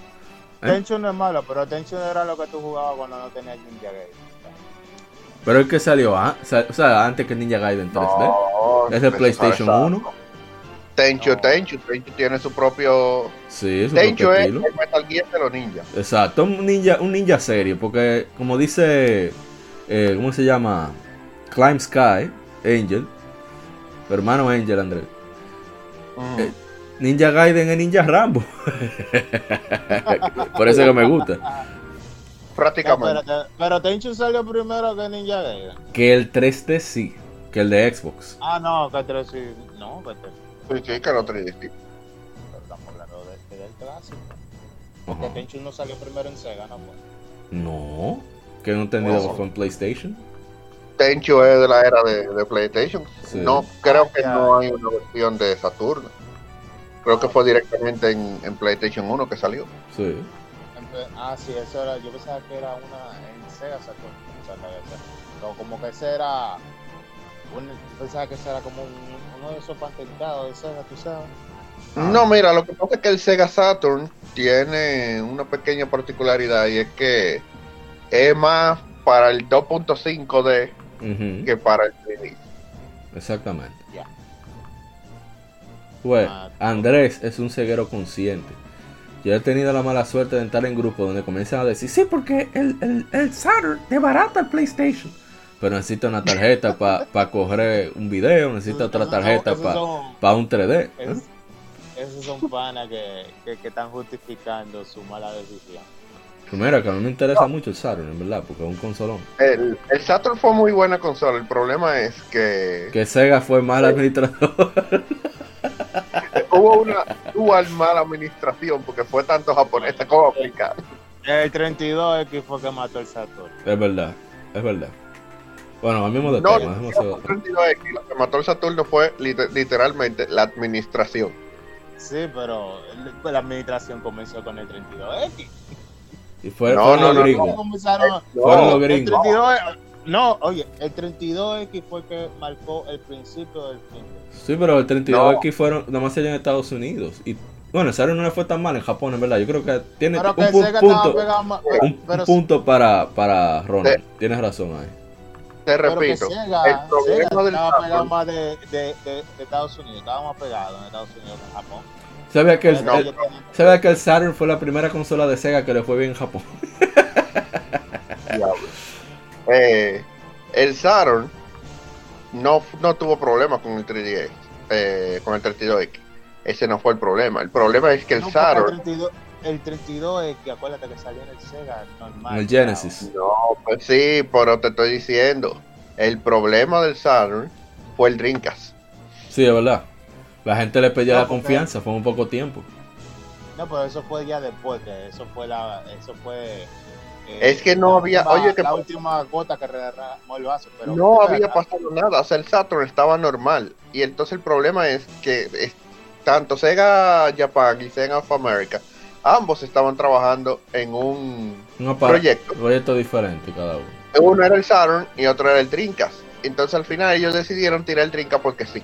¿Eh? Tenchu no es malo, pero Tenchu era lo que tú jugabas cuando no tenías Ninja Gaiden. Pero es que salió o sea, antes que Ninja Gaiden 3D. es de PlayStation 1. Tenchu, Tenchu, Tenchu tiene su propio. Sí, su Tenchu es el Metal Gear de los ninjas. Exacto, un ninja, un ninja serio, porque como dice, eh, ¿cómo se llama? Climb Sky, Angel, hermano Angel Andrés. Mm. Eh, Ninja Gaiden es Ninja Rambo. Por eso que me gusta. Prácticamente. pero, Tenchu salió primero que Ninja Gaiden. Que el 3D sí, que el de Xbox. Ah, no, que el 3 sí. No, que el Sí, sí, que el 3D sí. Pero estamos hablando de, del clásico. Porque Tenchu no salió primero en Sega, ¿no? No, que no entendido que fue en PlayStation. Tenchu es de la era de, de PlayStation. No, creo que no hay una versión de Saturno. Creo que fue directamente en, PlayStation 1 que salió. Sí. Ah, sí, eso era. Yo pensaba que era una en Sega Saturn. O sea, como que ese era. Un, pensaba que ese era como uno de esos patentados de Sega, tú sabes. No, mira, lo que pasa es que el Sega Saturn tiene una pequeña particularidad y es que es más para el 2.5D que para el 3D. Exactamente. Pues, Andrés es un ceguero consciente. Yo he tenido la mala suerte de entrar en grupos donde comienzan a decir, sí, porque el, el, el Saturn es barata el PlayStation. Pero necesito una tarjeta para pa coger un video, necesito otra tarjeta para un 3D. esos son panas que, que, están justificando su mala decisión. Primero, que a mí me interesa mucho el Saturn, en verdad, porque es un consolón. El, el, Saturn fue muy buena consola, el problema es que... Que Sega fue mal administrador. Hubo una dual mala administración porque fue tanto japonés como africano. El 32X fue que mató el Saturn. Es verdad, es verdad. Bueno, al mismo de no, tema, el 32X, lo que mató el Saturno fue literalmente la administración. Sí, pero la administración comenzó con el 32X. Y fue, no, fueron no, los gringos. fueron los gringos. No, oye, el 32X fue el que marcó el principio del fin. Sí, pero el 32X fueron, nada más en Estados Unidos. Y bueno, ese no le fue tan mal en Japón, en verdad. Yo creo que tiene un, punto, un, punto para, para Ronald. Tienes razón ahí. te repito, el problema del estaba pegado más de, de, de, Estados Unidos, estaba más pegado en Estados Unidos que en Japón. ¿Sabía que, el, que el Saturn fue la primera consola de Sega que le fue bien en Japón? Eh, el Saturn no, no tuvo problemas con el 3DS, eh, con el 32X. Ese no fue el problema. El problema es que el Saturn el 32 que acuérdate que salió en el Sega normal. El Genesis. No, pues sí, pero te estoy diciendo, el problema del Saturn fue el Dreamcast. Sí, es verdad. La gente le pedía la confianza, fue un poco tiempo. No, pero eso fue ya después, que eso fue la, eso fue eh, es que no había, oye, que la última gota que derramó el vaso, pero no había pasado nada, o sea, el Saturn estaba normal y entonces el problema es que tanto Sega Japan y Sega of America ambos estaban trabajando en un proyecto. proyecto diferente cada uno. Uno era el Saturn y otro era el Trincas. Entonces al final ellos decidieron tirar el Trinca porque sí.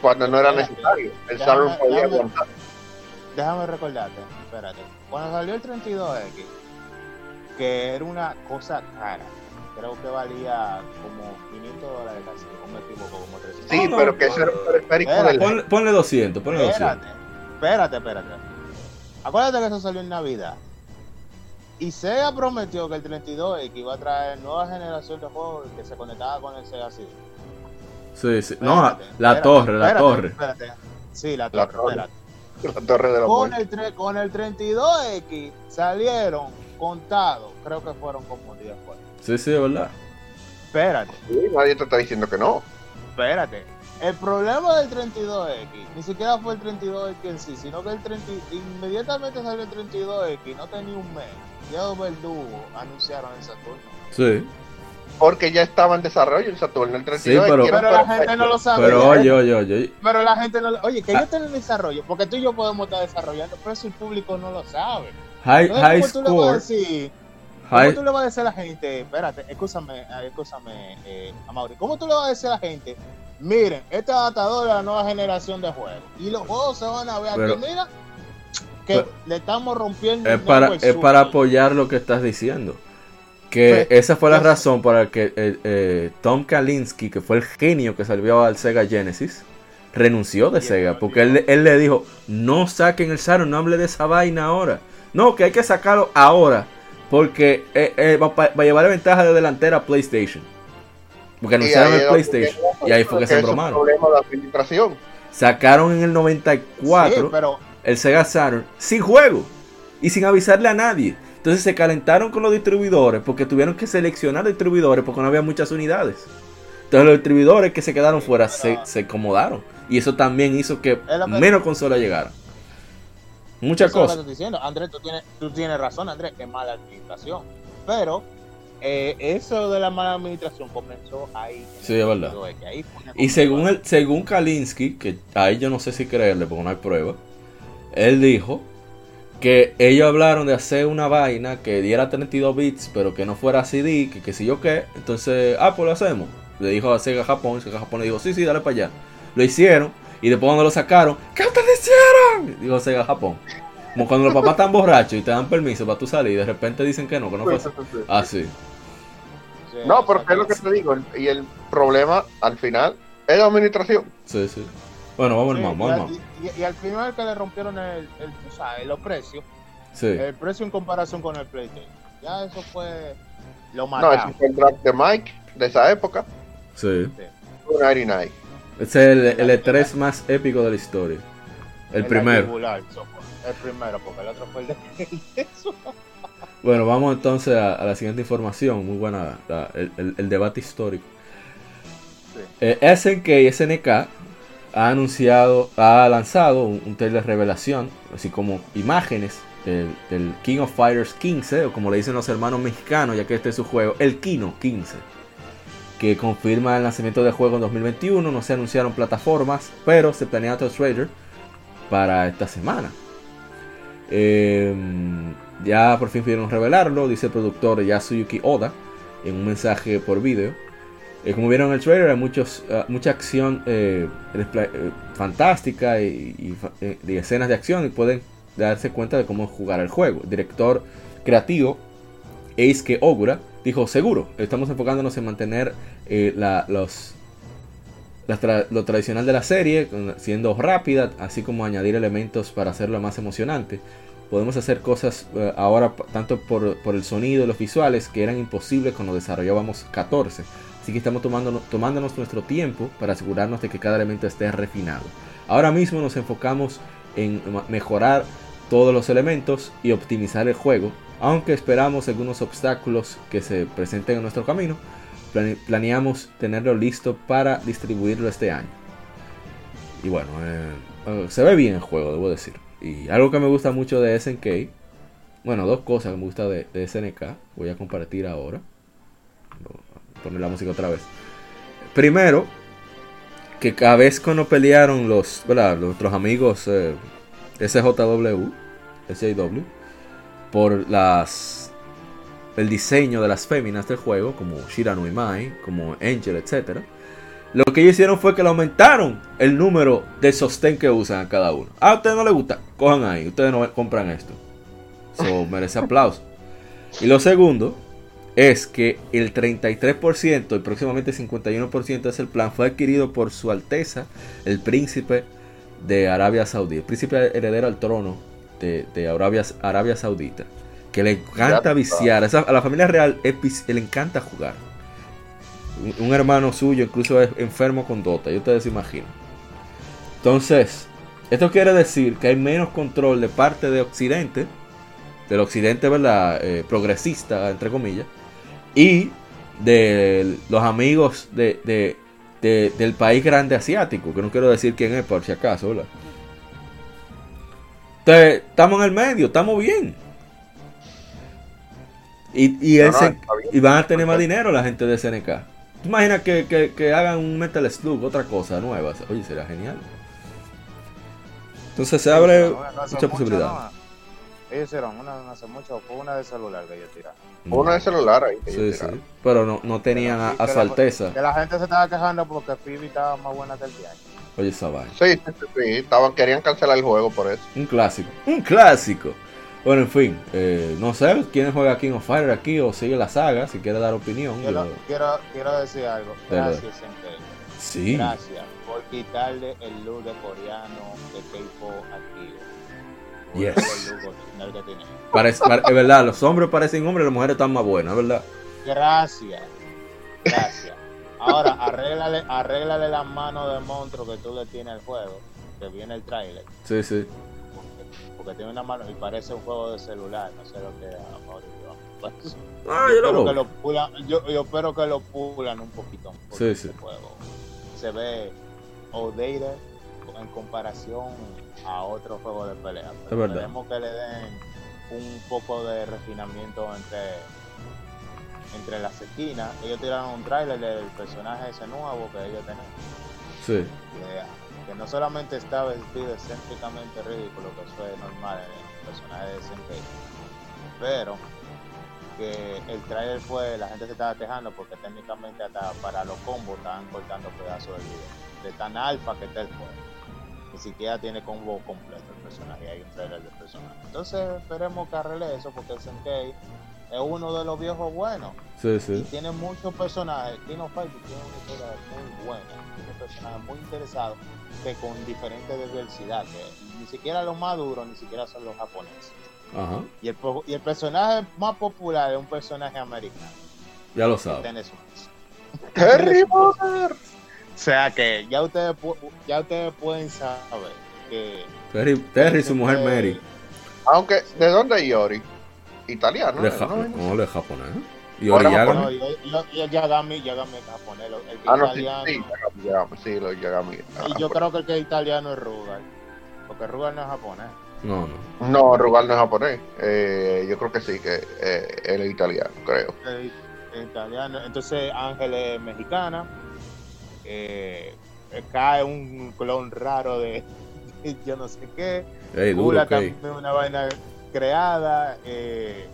Cuando no era necesario. El Saturn podía aguantar. Déjame recordarte, espérate. Cuando salió el 32X, que era una cosa cara, creo que valía como 500 dólares casi, no me equivoco, como 300. Sí, pero que eso era un periférico del... Ponle, 200, ponle 200. Espérate, espérate. Acuérdate que eso salió en Navidad. Y Sega prometió que el 32X iba a traer nueva generación de juegos que se conectaba con el Sega CD. Sí, sí. no, la torre, la torre. Espérate. Sí, la torre. La torre, de los con el, con el 32X salieron contados, creo que fueron como 10 juegos. Sí, sí, es verdad. Espérate. Sí, nadie te está diciendo que no. Espérate. El problema del 32X ni siquiera fue el 32X en sí, sino que el 30, inmediatamente salió el 32X, no tenía un mes. Ya los verdugos anunciaron el Saturno. Sí. Porque ya estaba en desarrollo el Saturno, el 32X. Sí, pero, pero la gente no lo sabe. Pero oye, oye, oye. Pero la gente no lo Oye, que ah. ellos estén en desarrollo, porque tú y yo podemos estar desarrollando, pero eso el público no lo sabe. High, high score. ¿Cómo tú le vas a decir a la gente? Espérate, escúchame, escúchame, eh, Amaury. ¿Cómo tú le vas a decir a la gente? Miren, este adaptador es la nueva generación de juegos. Y los juegos se van a ver aquí, mira, que le estamos rompiendo. Es para, es para apoyar lo que estás diciendo. Que esa fue la razón para que eh, eh, Tom Kalinske, que fue el genio que salvió al Sega Genesis, renunció de Sega. Porque él, él, le dijo, no saquen el Saturn, no hable de esa vaina ahora. No, que hay que sacarlo ahora. Porque eh, va, va, a llevar ventaja de delantera a PlayStation. Porque anunciaron el PlayStation y ahí fue que se embromaron. Sacaron en el 94 el Sega Saturn sin juego y sin avisarle a nadie. Entonces se calentaron con los distribuidores porque tuvieron que seleccionar distribuidores porque no había muchas unidades. Entonces los distribuidores que se quedaron fuera se, se acomodaron. Y eso también hizo que menos consolas llegaran. Muchas cosas. Andrés, tú tienes, tú tienes razón, Andrés, que mala administración. Pero eh, eso de la mala administración comenzó ahí. Sí, es verdad. y según el, según Kalinsky, que ahí yo no sé si creerle porque no hay prueba, él dijo que ellos hablaron de hacer una vaina que diera 32 bits, pero que no fuera CD, que, que si yo qué. Entonces, ah, pues lo hacemos. Le dijo a Sega Japón, Sega Japón le dijo, sí, sí, dale para allá. Lo hicieron, y después cuando lo sacaron, ¿qué ustedes hicieron? Dijo Sega Japón. Como cuando los papás están borrachos y te dan permiso para tu salir y de repente dicen que no, que no fue así. Ah, no, pero es lo que te digo. Y el problema al final es la administración. Sí, sí. Bueno, vamos, vamos, y, y, al final que le rompieron el, el, o sea, los precios. Sí. El precio en comparación con el PlayStation. Ya eso fue lo más. No, ese fue el draft de Mike de esa época. Sí. sí. 99. Es el, el E3 más épico de la historia. El, primero. El primero, porque el otro fue el de Bueno, vamos entonces a, la siguiente información, muy buena, el, debate histórico. Eh, SNK SNK ha anunciado, ha lanzado un, trailer de revelación, así como imágenes del, King of Fighters 15, o como le dicen los hermanos mexicanos, ya que este es su juego, el Kino 15, que confirma el lanzamiento del juego en 2021. No se anunciaron plataformas, pero se planea otro trailer para esta semana. Eh, ya por fin pudieron revelarlo, dice el productor Yasuyuki Oda en un mensaje por vídeo. Eh, como vieron en el trailer, hay muchos, ah, mucha acción eh, eh, fantástica y, escenas de acción y pueden darse cuenta de cómo jugar el juego. director creativo Eisuke Ogura dijo, seguro, estamos enfocándonos en mantener eh, los, lo tradicional de la serie, siendo rápida, así como añadir elementos para hacerlo más emocionante. Podemos hacer cosas eh, ahora tanto por, por, el sonido y los visuales que eran imposibles cuando desarrollábamos 14. Así que estamos tomándonos nuestro tiempo para asegurarnos de que cada elemento esté refinado. Ahora mismo nos enfocamos en mejorar todos los elementos y optimizar el juego, aunque esperamos algunos obstáculos que se presenten en nuestro camino planeamos tenerlo listo para distribuirlo este año. Y bueno, eh, eh, se ve bien el juego, debo decir. Y algo que me gusta mucho de SNK, bueno, dos cosas que me gusta de, SNK, voy a compartir ahora. Poner la música otra vez. Primero, que cada vez cuando pelearon los, ¿verdad? nuestros amigos eh, SJW, SJW, por las el diseño de las féminas del juego, como Shirano Mai, como Angel, etc. Lo que ellos hicieron fue que le aumentaron el número de sostén que usan a cada uno. Ah, a ustedes no les gusta, cojan ahí, ustedes no compran esto. Eso merece aplauso. Y lo segundo es que el 33% y próximamente 51% de ese plan fue adquirido por su Alteza, el príncipe de Arabia Saudí, el príncipe heredero al trono de, de Arabia, Arabia Saudita que le encanta viciar. a la familia real le encanta jugar. Un, hermano suyo incluso es enfermo con Dota, y ustedes se imaginan. Entonces, esto quiere decir que hay menos control de parte de Occidente, del Occidente, ¿verdad? Eh, progresista, entre comillas, y de los amigos de, del país grande asiático, que no quiero decir quién es por si acaso, ¿verdad? Entonces, estamos en el medio, estamos bien. Y, y, van a tener más dinero la gente de SNK. ¿Tú imaginas que, hagan un Metal Slug, otra cosa nueva? Oye, sería genial. Entonces se abre mucha posibilidad. Ellos hicieron una hace mucho, fue una de celular que ellos tiraron. Una de celular ahí. Sí, sí. Pero no, no tenían a, su alteza. Que la gente se estaba quejando porque Phoebe estaba más buena que el día. Oye, esa vaina. Sí, sí, sí, estaban, querían cancelar el juego por eso. Un clásico. Un clásico. Bueno, en fin, eh, no sé quién juega King of Fire aquí o sigue la saga, si quiere dar opinión. Quiero, quiero, quiero, decir algo. Gracias, gente. Sí. Gracias por quitarle el look de coreano de K-pop aquí. Yes. Parece, es verdad, los hombres parecen hombres, las mujeres están más buenas, ¿verdad? Gracias. Gracias. Ahora, arréglale, arréglale la mano de monstruo que tú le tienes al juego, que viene el trailer. Sí, sí porque tiene una mano y parece un juego de celular, no sé lo que es pues, ah, yo, espero que lo pulan, yo, yo, espero que lo pulan un poquito. Sí, sí. Juego se ve outdated en comparación a otro juego de pelea. Pero Esperemos que le den un poco de refinamiento entre entre las esquinas. Ellos tiraron un trailer del personaje ese nuevo que ellos tienen. Sí que no solamente está vestido excéntricamente ridículo, que eso es normal en el personaje de Senkai, pero que el trailer fue, la gente se estaba quejando porque técnicamente hasta para los combos estaban cortando pedazos del video, de tan alfa que está el juego. Ni siquiera tiene combo completo el personaje, hay un trailer del personaje. Entonces esperemos que arregle eso porque el Senkai es uno de los viejos buenos. Sí, sí. Y tiene muchos personajes. Kino Fighter tiene una historia muy buena. Tiene personajes muy interesados que con diferente diversidad. ni siquiera los más duros, ni siquiera son los japoneses. Ajá. Y, el, y el personaje más popular es un personaje americano. Ya lo sabes. Harry Potter. O sea que ya ustedes, ya ustedes pueden saber que. Terry, Terry y su mujer Mary. Aunque, ¿de dónde es Yori? Italiano. De ¿no? de japonés. Y ahora Yagami. No, Yagami, Yagami es japonés. El que ah, no, italiano. Sí, sí, Yagami, sí, lo Yagami. Y yo creo que el que es italiano es Rugal. Porque Rugal no es japonés. No, no. No, Rugal no es japonés. Eh, yo creo que sí, que eh, él es italiano, creo. Es, italiano. Entonces Ángel es mexicana. Eh, cae un clon raro de, yo no sé qué. Hey, duro, también es una vaina creada. Eh,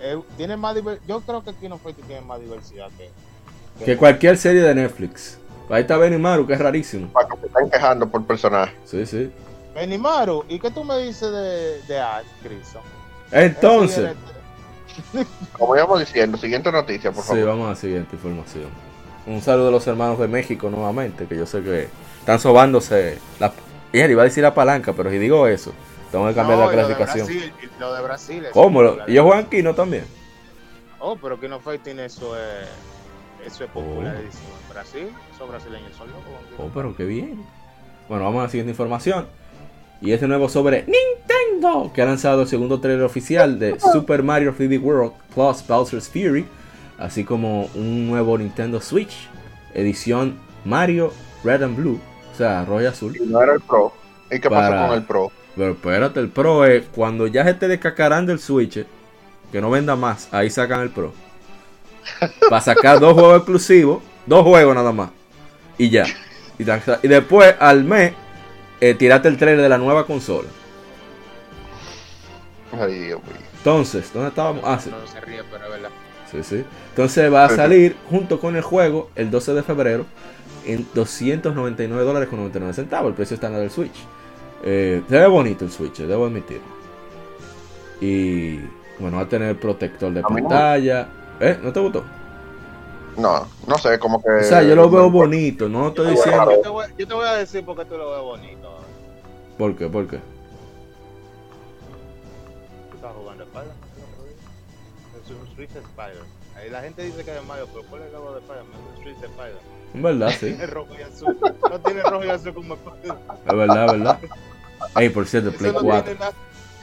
eh, tiene más yo creo que Kino Fighter tiene más diversidad que, que, cualquier serie de Netflix. Ahí está Benimaru, que es rarísimo. Para que se están quejando por personaje. Sí, sí. Benimaru, ¿y qué tú me dices de, de Ash? Entonces, Como íbamos diciendo, siguiente noticia, por favor. Sí, vamos a la siguiente información. Un saludo a los hermanos de México nuevamente, que yo sé que están sobándose. La... iba a decir la palanca, pero si digo eso, tengo que cambiar la clasificación. Lo de Brasil, lo de Brasil ¿Cómo? ¿Y ellos juegan Kino también? Oh, pero Kino Fighting eso es, eso es popularísimo. En Brasil, esos brasileños son locos. Oh, pero qué bien. Bueno, vamos a la siguiente información. Y este nuevo sobre Nintendo, que ha lanzado el segundo trailer oficial de Super Mario 3D World Plus Bowser's Fury, así como un nuevo Nintendo Switch, edición Mario Red and Blue, o sea, rojo y azul. Y no era el Pro. ¿Y qué pasa con el Pro? Pero espérate, el Pro es cuando ya se esté descacarando el Switch, que no venda más, ahí sacan el Pro. Para sacar dos juegos exclusivos, dos juegos nada más. Y ya. Y, después, al mes, eh, tirate el trailer de la nueva consola. Ay, Dios mío. Entonces, ¿dónde estábamos? Ah, sí. No se ríe, pero es verdad. Sí, sí. Entonces va a salir junto con el juego el 12 de febrero en 299 dólares con 99 centavos, el precio estándar del Switch. Eh, se ve bonito el Switch, debo admitirlo. Y bueno, va a tener protector de pantalla. ¿Eh? ¿No te gustó? No, no sé, como que. O sea, yo lo veo bonito, no lo estoy diciendo. Yo te, voy, yo te voy a decir por qué tú lo ves bonito. ¿Por qué? ¿Por qué? Tú estás jugando Spider Es un Street Spider. La gente dice que es Mario, pero ¿cuál es el logo de Spider? Es Street Spider. En verdad, sí. Tiene rojo y azul. No tiene rojo y azul como Es verdad, es verdad. Ey, por cierto, Play no 4.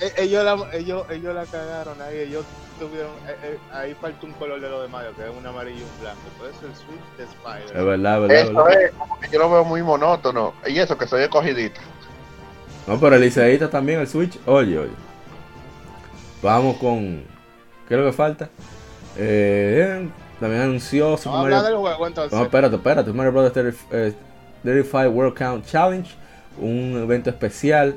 Eh, ellos, la, ellos, ellos la cagaron ahí, ellos tuvieron, eh, eh, ahí falta un color de lo de Mario, que es un amarillo y un blanco, pero es el Switch de Spider. Es verdad, es verdad. Eso es, como que yo lo veo muy monótono, y eso que soy escogidito. No, pero el Iseita también, el Switch, oye, oye. Vamos con, ¿qué es lo que falta? Eh, también anunció Super Mario... del juego, entonces. No, espérate, espérate, Mario Bros. 35 World Count Challenge, un evento especial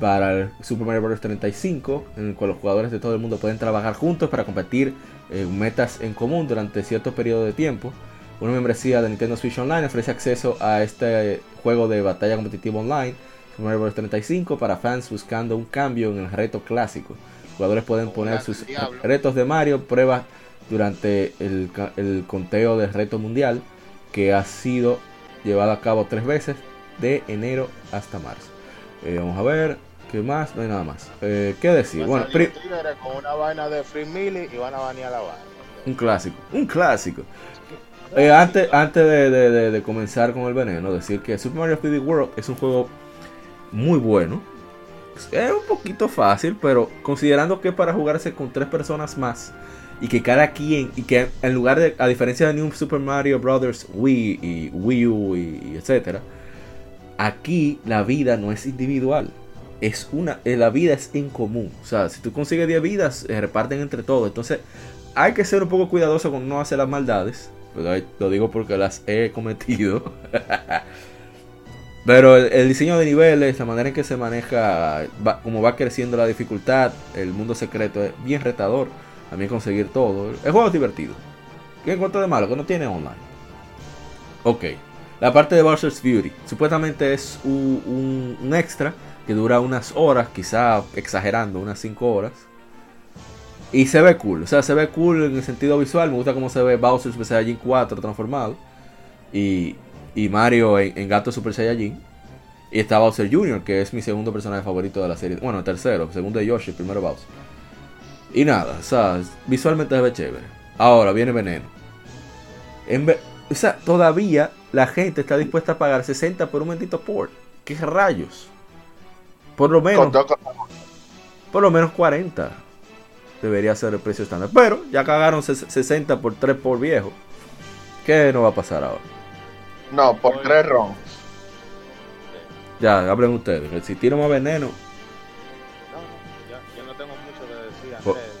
para el Super Mario Bros. 35, en el cual los jugadores de todo el mundo pueden trabajar juntos para competir en metas en común durante cierto periodo de tiempo. Una membresía de Nintendo Switch Online ofrece acceso a este juego de batalla competitiva online, Super Mario Bros. 35, para fans buscando un cambio en el reto clásico. Los jugadores pueden poner sus retos de Mario, pruebas durante el, el conteo del reto mundial, que ha sido llevado a cabo tres veces, de enero hasta marzo. Eh, vamos a ver, ¿qué más? No hay nada más. Eh, ¿Qué decir? Bueno, con una vaina de Free Millie y van a banear la vaina. Un clásico, un clásico. Eh, antes antes de, de, de, comenzar con el veneno, decir que Super Mario 3D World es un juego muy bueno. Es un poquito fácil, pero considerando que para jugarse con tres personas más y que cada quien, y que en lugar de, a diferencia de New Super Mario Brothers Wii y Wii U y etcétera, Aquí la vida no es individual. Es una, eh, la vida es en común. O sea, si tú consigues 10 vidas, se reparten entre todos. Entonces, hay que ser un poco cuidadoso con no hacer las maldades. Lo digo porque las he cometido. Pero el, diseño de niveles, la manera en que se maneja, como va creciendo la dificultad, el mundo secreto es bien retador. También conseguir todo. El juego es divertido. ¿Qué encuentro de malo? Que no tiene online. Ok. La parte de Bowser's Beauty. Supuestamente es un, extra que dura unas horas, quizá exagerando, unas 5 horas. Y se ve cool, o sea, se ve cool en el sentido visual. Me gusta cómo se ve Bowser Super Saiyajin 4 transformado. Y, Mario en, Gato Super Saiyajin. Y está Bowser Jr., que es mi segundo personaje favorito de la serie. Bueno, tercero, segundo de Yoshi, primero Bowser. Y nada, o sea, visualmente se ve chévere. Ahora viene Veneno. En o sea, todavía la gente está dispuesta a pagar 60 por un momentito port. ¿Qué rayos? Por lo menos. Por lo menos 40 debería ser el precio estándar. Pero ya cagaron 60 por 3 por viejo. ¿Qué no va a pasar ahora? No, por 3 ROMs. Ya, hablen ustedes. Si tiro más veneno. No, no, yo, no tengo mucho que decir. Andrés,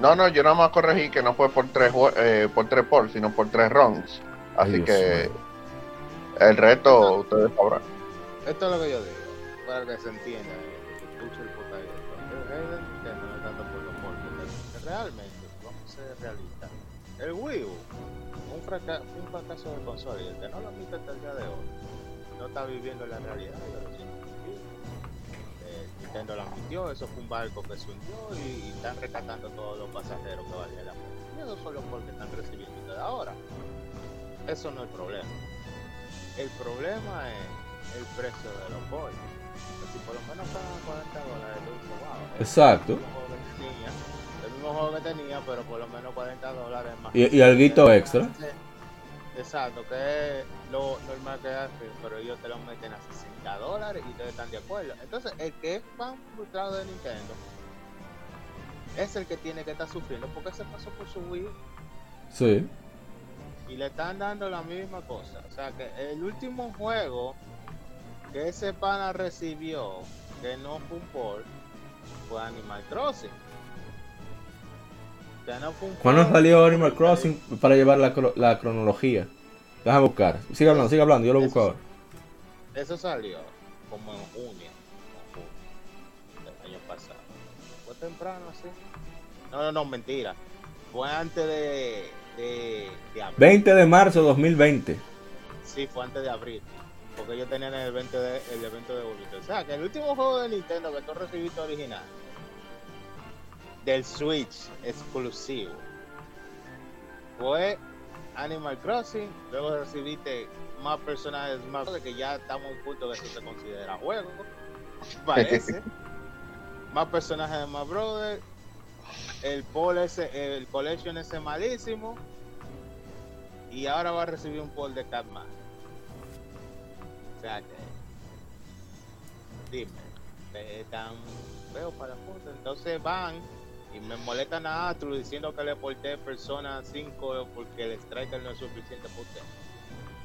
no, no, yo nada más corregí que no fue por 3 eh, por 3 por, sino por 3 ROMs. Así que el reto ustedes sabrán. Esto es lo que yo digo, para que se entienda, que escuche el puta que no es tanto por los porque realmente, vamos a ser realistas, el Wii U un, fracaso, un fracaso de consola y el que no lo admite hasta el día de hoy no está viviendo la realidad de los eh, Nintendo lo mintió, eso fue un barco que se hundió y, están rescatando todos los pasajeros que valían la pena. Y eso solo porque están recibiendo de ahora. Eso no es el problema. El problema es el precio de los bollos. Si por lo menos pagan 40 dólares, dices, wow. Exacto. Mismo juego que tenía, pero por lo menos 40 dólares más. Y, y algo extra. Exacto, que es lo normal que hacen, pero ellos te lo meten a 60 dólares y ustedes están de acuerdo. Entonces, el que es fan frustrado de Nintendo es el que tiene que estar sufriendo porque se pasó por su Wii. Sí. Y le están dando la misma cosa. O sea que el último juego que ese pana recibió, que no fue un port, fue Animal Crossing. ¿Cuándo salió Animal Crossing para llevar la, la cronología? Déjame buscar. Sigue hablando, sigue hablando, yo lo busco ahora. Eso salió como en junio, del año pasado. Fue temprano, sí. No, no, no, mentira. Fue antes de, de, de abril. 20 de marzo de 2020. Sí, fue antes de abril. Porque ellos tenían el evento de, el evento de O sea, que el último juego de Nintendo que tú recibiste original del Switch exclusivo fue Animal Crossing, luego recibiste más personajes más que ya estamos en un punto que eso se considera juego, parece. más personajes de más Brother, el Paul ese, el Collection ese malísimo, y ahora va a recibir un Paul de Catman. O sea que, dime, tan feo para foto, entonces van y me molesta nada tú diciendo que le porté persona 5 porque el striker no es suficiente por usted.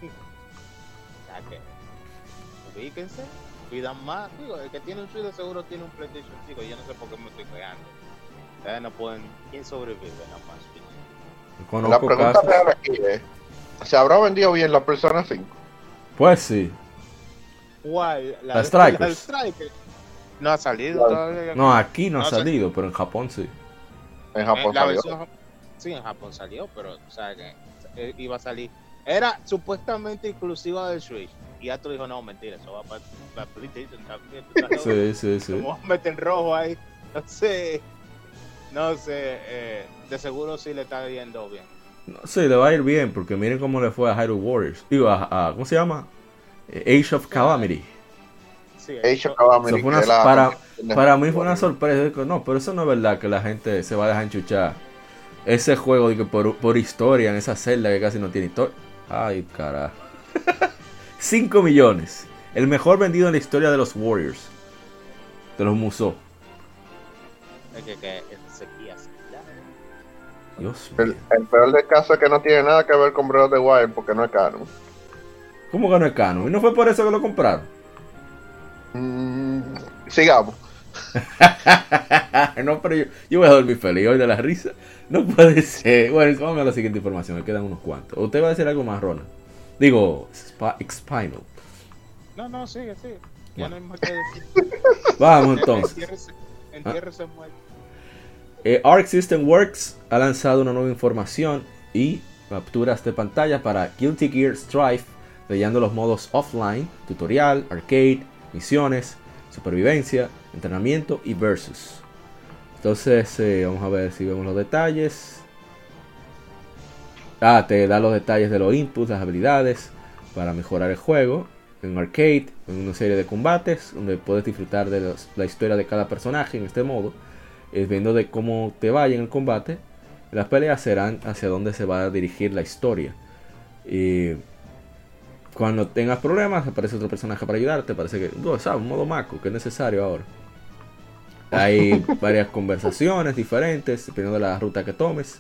o sea que, ubíquense, pidan más. Digo, el que tiene un Switch seguro tiene un PlayStation 5. Yo no sé por qué me estoy creando. Ustedes no pueden. ¿Quién sobrevive nada más? La pregunta real aquí es: ¿se habrá vendido bien la persona 5? Pues sí. ¿Cuál? La, la Strikers. No ha salido todavía. No, aquí no, ha salido, pero en Japón sí. En Japón salió. sí, en Japón salió, pero o sea que eh, iba a salir. Era supuestamente exclusiva del Switch. Y tú dijo, no, mentira, eso va para, para PlayStation también. Sí, sí, sí. Como meten rojo ahí. No sé. No sé. Eh, de seguro sí le está yendo bien. No, sí, le va a ir bien, porque miren cómo le fue a Hyrule Warriors. Digo, a, ¿cómo se llama? Eh, Age of Calamity. Sí, Age of Calamity. para, para mí fue una sorpresa. No, pero eso no es verdad que la gente se va a dejar enchuchar. Ese juego que por, por historia, en esa celda que casi no tiene historia. Ay, carajo. 5 millones. El mejor vendido en la historia de los Warriors. De los Musou. Es que, que Dios el, el, peor del caso es que no tiene nada que ver con Breath of the Wild porque no es canon. ¿Cómo que no es canon? ¿Y no fue por eso que lo compraron? Mm, sigamos. no, pero yo, voy a dormir feliz hoy de la risa. No puede ser. Bueno, vamos a la siguiente información. Me quedan unos cuantos. ¿Usted va a decir algo más, Rona? Digo, Spinal. No, no, sigue, sigue. Ya no hay más que decir. Vamos entonces. Entiérrese, ah. eh, Arc System Works ha lanzado una nueva información y capturas de pantalla para Guilty Gear Strive, leyendo los modos offline, tutorial, arcade, misiones, supervivencia, entrenamiento y versus. Entonces, eh, vamos a ver si vemos los detalles. Ah, te da los detalles de los inputs, las habilidades para mejorar el juego. En arcade, en una serie de combates donde puedes disfrutar de la historia de cada personaje en este modo. Es viendo de cómo te vaya en el combate. Las peleas serán hacia dónde se va a dirigir la historia. Y cuando tengas problemas, aparece otro personaje para ayudarte. Parece que, no, ¿sabes? Un modo Mako, que es necesario ahora. Hay varias conversaciones diferentes, dependiendo de la ruta que tomes.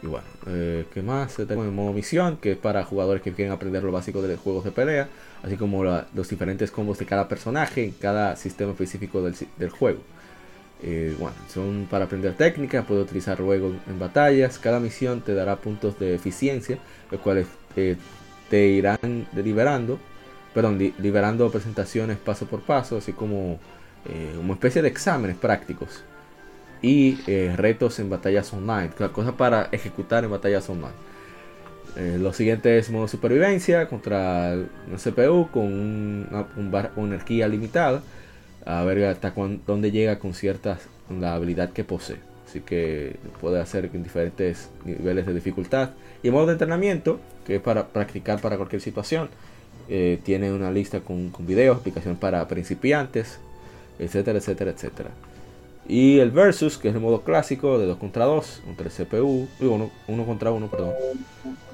Y bueno, eh, ¿qué más? Tenemos el modo misión, que es para jugadores que quieren aprender lo básico de los juegos de pelea, así como los diferentes combos de cada personaje en cada sistema específico del, del juego. Eh, bueno, son para aprender técnicas, puedes utilizar luego en batallas. Cada misión te dará puntos de eficiencia, los cuales eh, te irán liberando, perdón, liberando presentaciones paso por paso, así como eh, una especie de exámenes prácticos y eh, retos en batallas online, cosas para ejecutar en batallas online. Eh, lo siguiente es modo supervivencia contra una CPU con una, energía limitada. a ver hasta dónde llega con ciertas la habilidad que posee. Así que puede hacer en diferentes niveles de dificultad. Y modo de entrenamiento, que es para practicar para cualquier situación, eh, tiene una lista con, videos, explicación para principiantes, etcétera, etcétera, etcétera. Y el versus, que es el modo clásico de 2 contra 2, contra el CPU, 1 contra 1, perdón.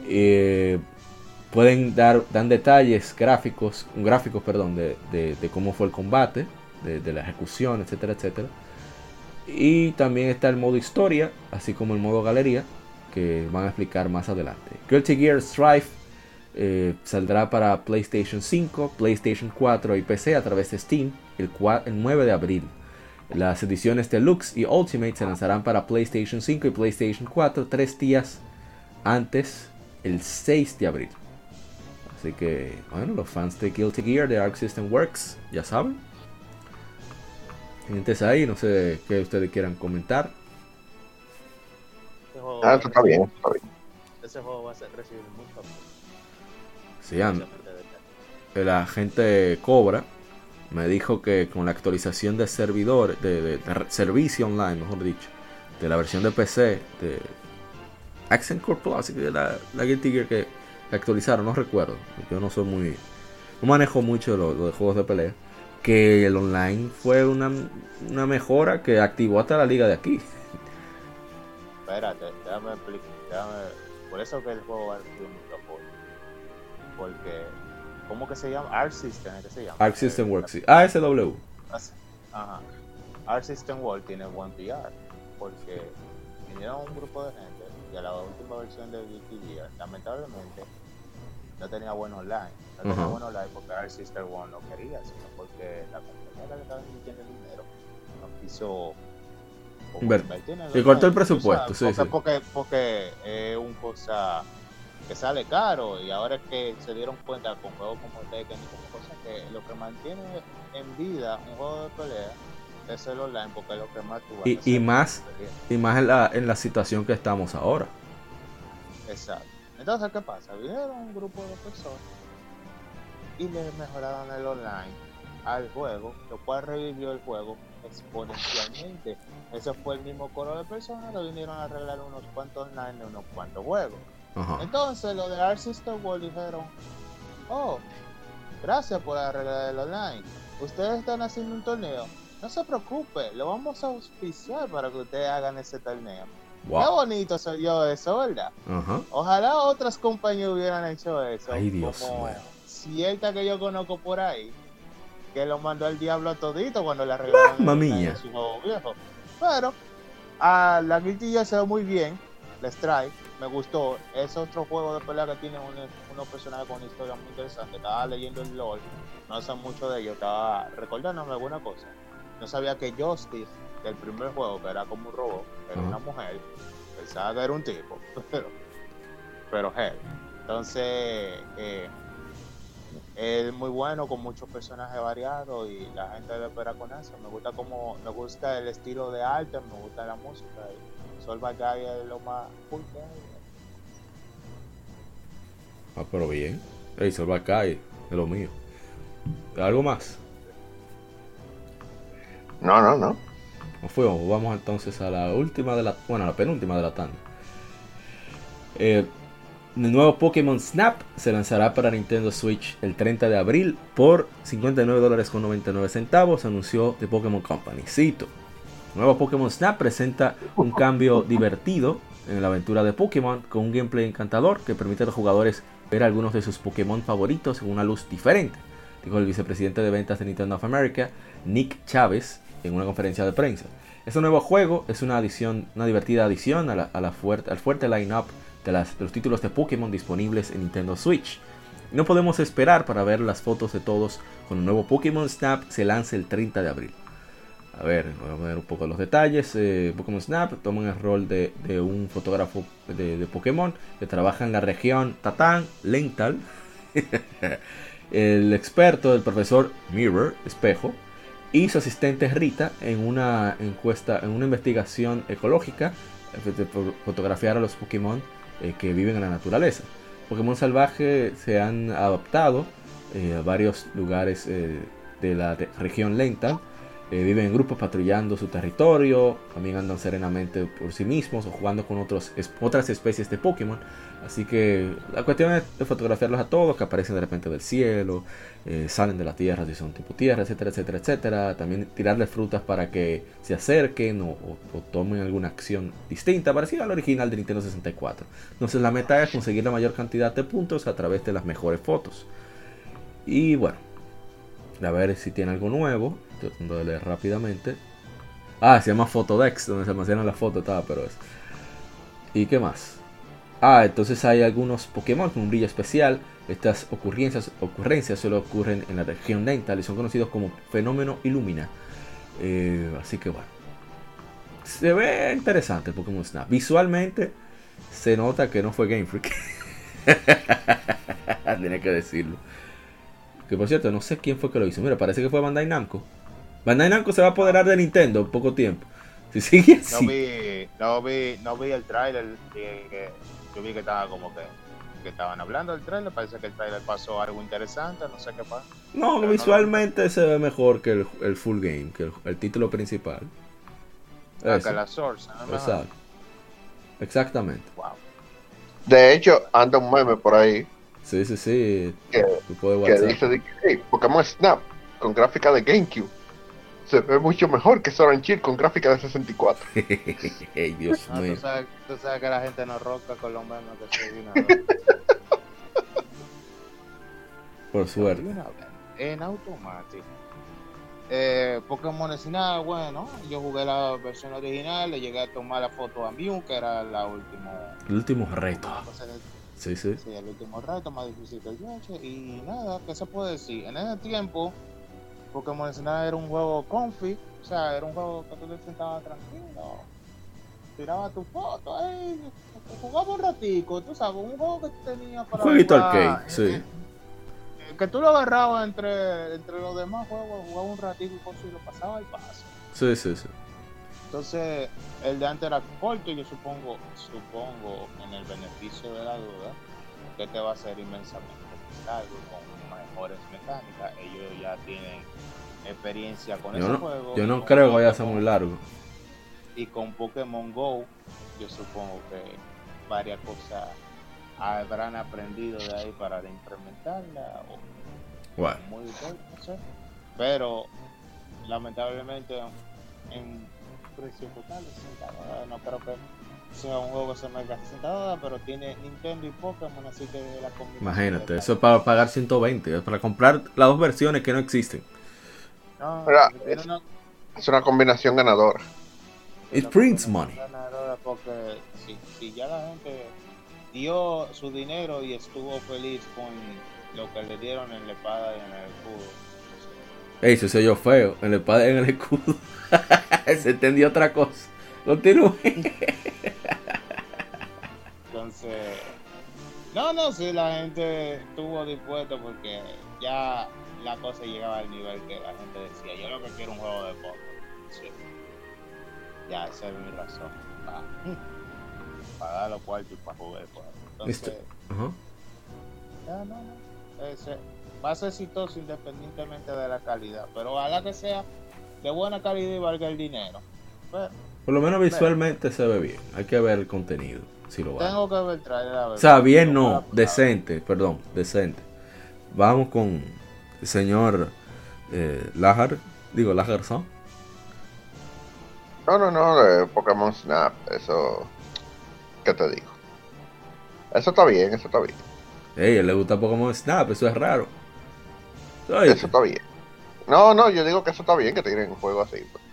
Eh, pueden dar dan detalles gráficos, gráficos perdón, de, de, cómo fue el combate, de, la ejecución, etcétera, etcétera. Y también está el modo historia, así como el modo galería, que van a explicar más adelante. Guilty Gear Strife eh, saldrá para PlayStation 5, PlayStation 4 y PC a través de Steam el, 9 de abril. Las ediciones Deluxe y Ultimate se lanzarán para PlayStation 5 y PlayStation 4 tres días antes, el 6 de abril. Así que, bueno, los fans de Guilty Gear de Arc System Works ya saben. Entonces ahí, no sé qué ustedes quieran comentar. Ah, está bien, está bien. Ese juego va a ser recibir mucho Sí, la gente Cobra me dijo que con la actualización de servidor, de, servicio online, mejor dicho, de la versión de PC, de Accent Core Plus, la, la Guilty Gear que, actualizaron, no recuerdo, yo no soy muy, no manejo mucho los, de juegos de pelea, que el online fue una, una mejora que activó hasta la liga de aquí. Espérate, déjame explicar, por eso que el juego va a mucho apoyo, porque ¿Cómo que se llama? Arc System, ¿qué se llama? Arc System Works, ASW. Ajá. Arc System World tiene buen PR, porque vinieron un grupo de gente y a la última versión de Gear, lamentablemente, no tenía buen online. No tenía buen online porque Arc System World no quería, sino porque la compañía que estaba invirtiendo el dinero no quiso Y cortó el presupuesto, sí, porque, sí. Porque, porque es un cosa que sale caro y ahora es que se dieron cuenta con juegos como Tekken y como cosas que lo que mantiene en vida un juego de pelea es el online porque es lo que más tú y, y más y más en la, en la situación que estamos ahora. Exacto. Entonces qué pasa vinieron un grupo de personas y le mejoraron el online al juego lo cual revivió el juego exponencialmente ese fue el mismo coro de personas que vinieron a arreglar unos cuantos online de unos cuantos juegos entonces, los de Art System World dijeron: Oh, gracias por arreglar el online. Ustedes están haciendo un torneo. No se preocupe, lo vamos a auspiciar para que ustedes hagan ese torneo. Qué bonito se dio eso, ¿verdad? Ojalá otras compañías hubieran hecho eso. Ay, Dios como cierta que yo conozco por ahí, que lo mandó al diablo a todito cuando le arreglaron el su nuevo viejo. Pero a la guiltilla se ve muy bien, la Strike me gustó. Es otro juego de pelea que tiene unos personajes con una historia muy interesante. Estaba leyendo el LOL, no sé mucho de ello, estaba recordándome alguna cosa. No sabía que Justice, del primer juego, que era como un robot, era una mujer, pensaba que era un tipo, pero, pero hey. Entonces, eh, es muy bueno con muchos personajes variados y la gente debe esperar con eso. Me gusta como, me gusta el estilo de arte, me gusta la música. Y Sol es lo más cool que Ah, pero bien. Ey, Sol es lo mío. ¿Algo más? No, no, no. Nos fuimos. Vamos entonces a la última de la. Bueno, a la penúltima de la tanda. Eh, el nuevo Pokémon Snap se lanzará para Nintendo Switch el 30 de abril por 59 dólares con 99 centavos, anunció The Pokémon Company. Cito. El nuevo Pokémon Snap presenta un cambio divertido en la aventura de Pokémon con un gameplay encantador que permite a los jugadores ver algunos de sus Pokémon favoritos en una luz diferente, dijo el vicepresidente de ventas de Nintendo of America, Nick Chávez, en una conferencia de prensa. Este nuevo juego es una adición, una divertida adición a la, a la fuerte, al fuerte line-up de, los títulos de Pokémon disponibles en Nintendo Switch. No podemos esperar para ver las fotos de todos cuando el nuevo Pokémon Snap se lance el 30 de abril. A ver, voy a ver un poco los detalles. Eh, Pokémon Snap toma el rol de, un fotógrafo de, Pokémon que trabaja en la región Tatán, Lental. el experto, el profesor Mirror, espejo, y su asistente Rita en una encuesta, en una investigación ecológica de fotografiar a los Pokémon eh, que viven en la naturaleza. Pokémon salvaje se han adaptado eh, a varios lugares eh, de la región lenta Eh, viven en grupos patrullando su territorio, también andan serenamente por sí mismos o jugando con otros, otras especies de Pokémon. Así que la cuestión es fotografiarlos a todos, que aparecen de repente del cielo, eh, salen de la tierra si son tipo tierra, etcétera, etcétera, etcétera. También tirarles frutas para que se acerquen o, tomen alguna acción distinta, parecida al original de Nintendo 64. Entonces la meta es conseguir la mayor cantidad de puntos a través de las mejores fotos. Y bueno, a ver si tiene algo nuevo. Estoy tratando de leer rápidamente. Ah, se llama Photodex, donde se almacenan las fotos, estaba, pero es. ¿Y qué más? Ah, entonces hay algunos Pokémon con un brillo especial. Estas ocurrencias, ocurrencias solo ocurren en la región dental y son conocidos como fenómeno Illumina. Eh, así que bueno. Se ve interesante el Pokémon Snap. Visualmente se nota que no fue Game Freak. Tiene que decirlo. Que por cierto, no sé quién fue que lo hizo. Mira, parece que fue Bandai Namco. Bandai Namco se va a apoderar de Nintendo en poco tiempo. Si sigue así. No vi, no vi, no vi el trailer. Que, yo vi que estaba como que, que estaban hablando del trailer. Parece que el trailer pasó algo interesante. No sé qué pasa. No, visualmente se ve mejor que el, el full game, que el, título principal. Ah, que la Source. Exacto. Exactamente. Wow. De hecho, anda un meme por ahí Sí, sí, sí. Que, dice que Pokémon Snap con gráfica de GameCube se ve mucho mejor que Soran Chill con gráfica de 64. Dios mío. Tú sabes, que la gente no roca con los memes que se Por suerte. En automático. Eh, Pokémon Snap, bueno, yo jugué la versión original, le llegué a tomar la foto a Mew, que era la última. El último reto. Sí, sí. Sí, el último reto más difícil que el Yoshi. Y nada, ¿qué se puede decir? En ese tiempo, Pokémon Snap era un juego comfy. O sea, era un juego que tú te sentabas tranquilo. Tiraba tu foto, ahí, jugaba un ratico, tú sabes, un juego que tenía para. Jueguito arcade, sí. Eh, que tú lo agarrabas entre, entre los demás juegos, jugaba un ratico y lo pasaba y paso. Sí, sí, sí. Entonces, el de antes era corto y yo supongo, supongo, en el beneficio de la duda, que te va a ser inmensamente largo con mejores mecánicas. Ellos ya tienen experiencia con ese juego. Yo no creo que vaya a ser muy largo. Y con Pokémon Go, yo supongo que varias cosas habrán aprendido de ahí para implementarla. O bueno. muy no sé. Pero lamentablemente en precio total No creo que sea un juego que se me gaste 60 pero tiene Nintendo y Pokémon, así que la combinación. Imagínate, eso es para pagar 120, es para comprar las dos versiones que no existen. No, es una combinación ganadora. It prints money. Ganadora porque si, si ya la gente dio su dinero y estuvo feliz con lo que le dieron en la espada y en el escudo. Ey, se oyó feo, en la espada y en el escudo. Se entendió otra cosa. Continúe. Entonces, no, no, si la gente estuvo dispuesta porque ya la cosa llegaba al nivel que la gente decía, yo lo que quiero un juego de poco. Ya, esa es mi razón. Para, dar los cuartos y para jugar el juego. Entonces, ya no, no. Ese, va a ser exitoso independientemente de la calidad, pero ojalá que sea de buena calidad y valga el dinero. Por lo menos visualmente se ve bien. Hay que ver el contenido. Si lo va. Tengo que ver el trailer. O sea, bien no, decente, perdón, decente. Vamos con señor eh, Lajar, digo Lajarson. No, no, no, de Pokémon Snap, eso. ¿Qué te digo? Eso está bien, eso está bien. Ey, le gusta Pokémon Snap, eso es raro. Eso está bien. No, no, yo digo que eso está bien que tienen un juego así. Pues.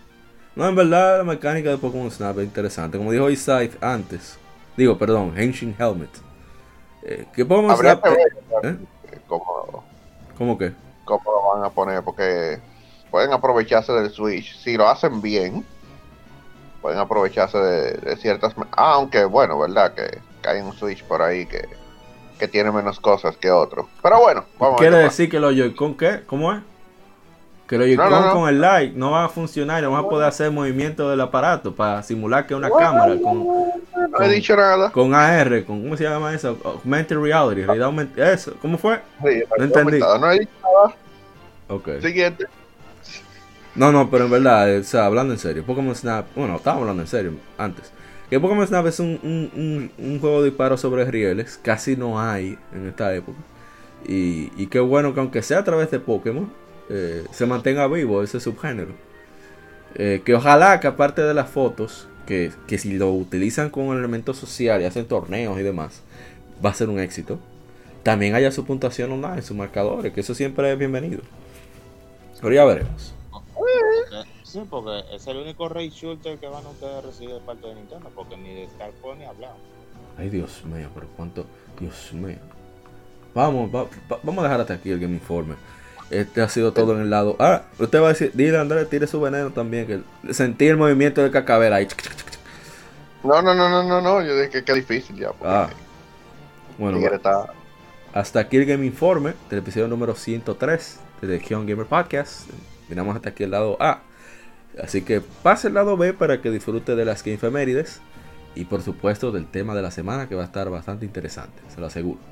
No, en verdad la mecánica de Pokémon Snap es interesante. Como dijo Isaac antes. Digo, perdón, Ancient Helmet. Eh, ¿Qué Pokémon Snap? ¿eh? ¿Cómo, ¿Cómo qué? ¿Cómo lo van a poner? Porque pueden aprovecharse del Switch. Si lo hacen bien, pueden aprovecharse de, ciertas... Ah, aunque bueno, ¿verdad? Que, hay un Switch por ahí que, que tiene menos cosas que otro. Pero bueno, vamos ¿Quiere decir que lo Joy-Con qué? ¿Cómo es? Que lo no, con el light no va a funcionar, no va a poder hacer movimiento del aparato para simular que es una cámara con, no he dicho nada. Con AR, con ¿cómo se llama eso? Augmented reality, realidad eso, ¿cómo fue? no entendí. No he dicho nada. Okay. Siguiente. No, no, pero en verdad, o sea, hablando en serio, Pokémon Snap, bueno, estábamos hablando en serio antes. Que Pokémon Snap es un, juego de disparos sobre rieles, casi no hay en esta época. Y, y qué bueno que aunque sea a través de Pokémon, eh, se mantenga vivo ese subgénero. Eh, que ojalá que aparte de las fotos, que, que si lo utilizan un elemento social y hacen torneos y demás, va a ser un éxito. También haya su puntuación online, sus marcadores, que eso siempre es bienvenido. Pero ya veremos. Sí, porque es el único Ray Shooter que van a ustedes recibir de parte de Nintendo, porque ni de Starpoint ni hablamos. Ay, Dios mío, pero cuánto. Dios mío. Vamos, vamos a dejar hasta aquí el Game Informe. Este ha sido todo en el lado. Ah, usted va a decir, dile Andrés, tire su veneno también, que sentí el movimiento de cacabera ahí. No, no, no, no, no, no, yo dije que es difícil ya. Ah. Bueno, hasta aquí el Game Informe del episodio número 103 de The Gamer Podcast. Miramos hasta aquí el lado A. Así que pase el lado B para que disfrute de las Game Femérides y por supuesto del tema de la semana que va a estar bastante interesante, se lo aseguro.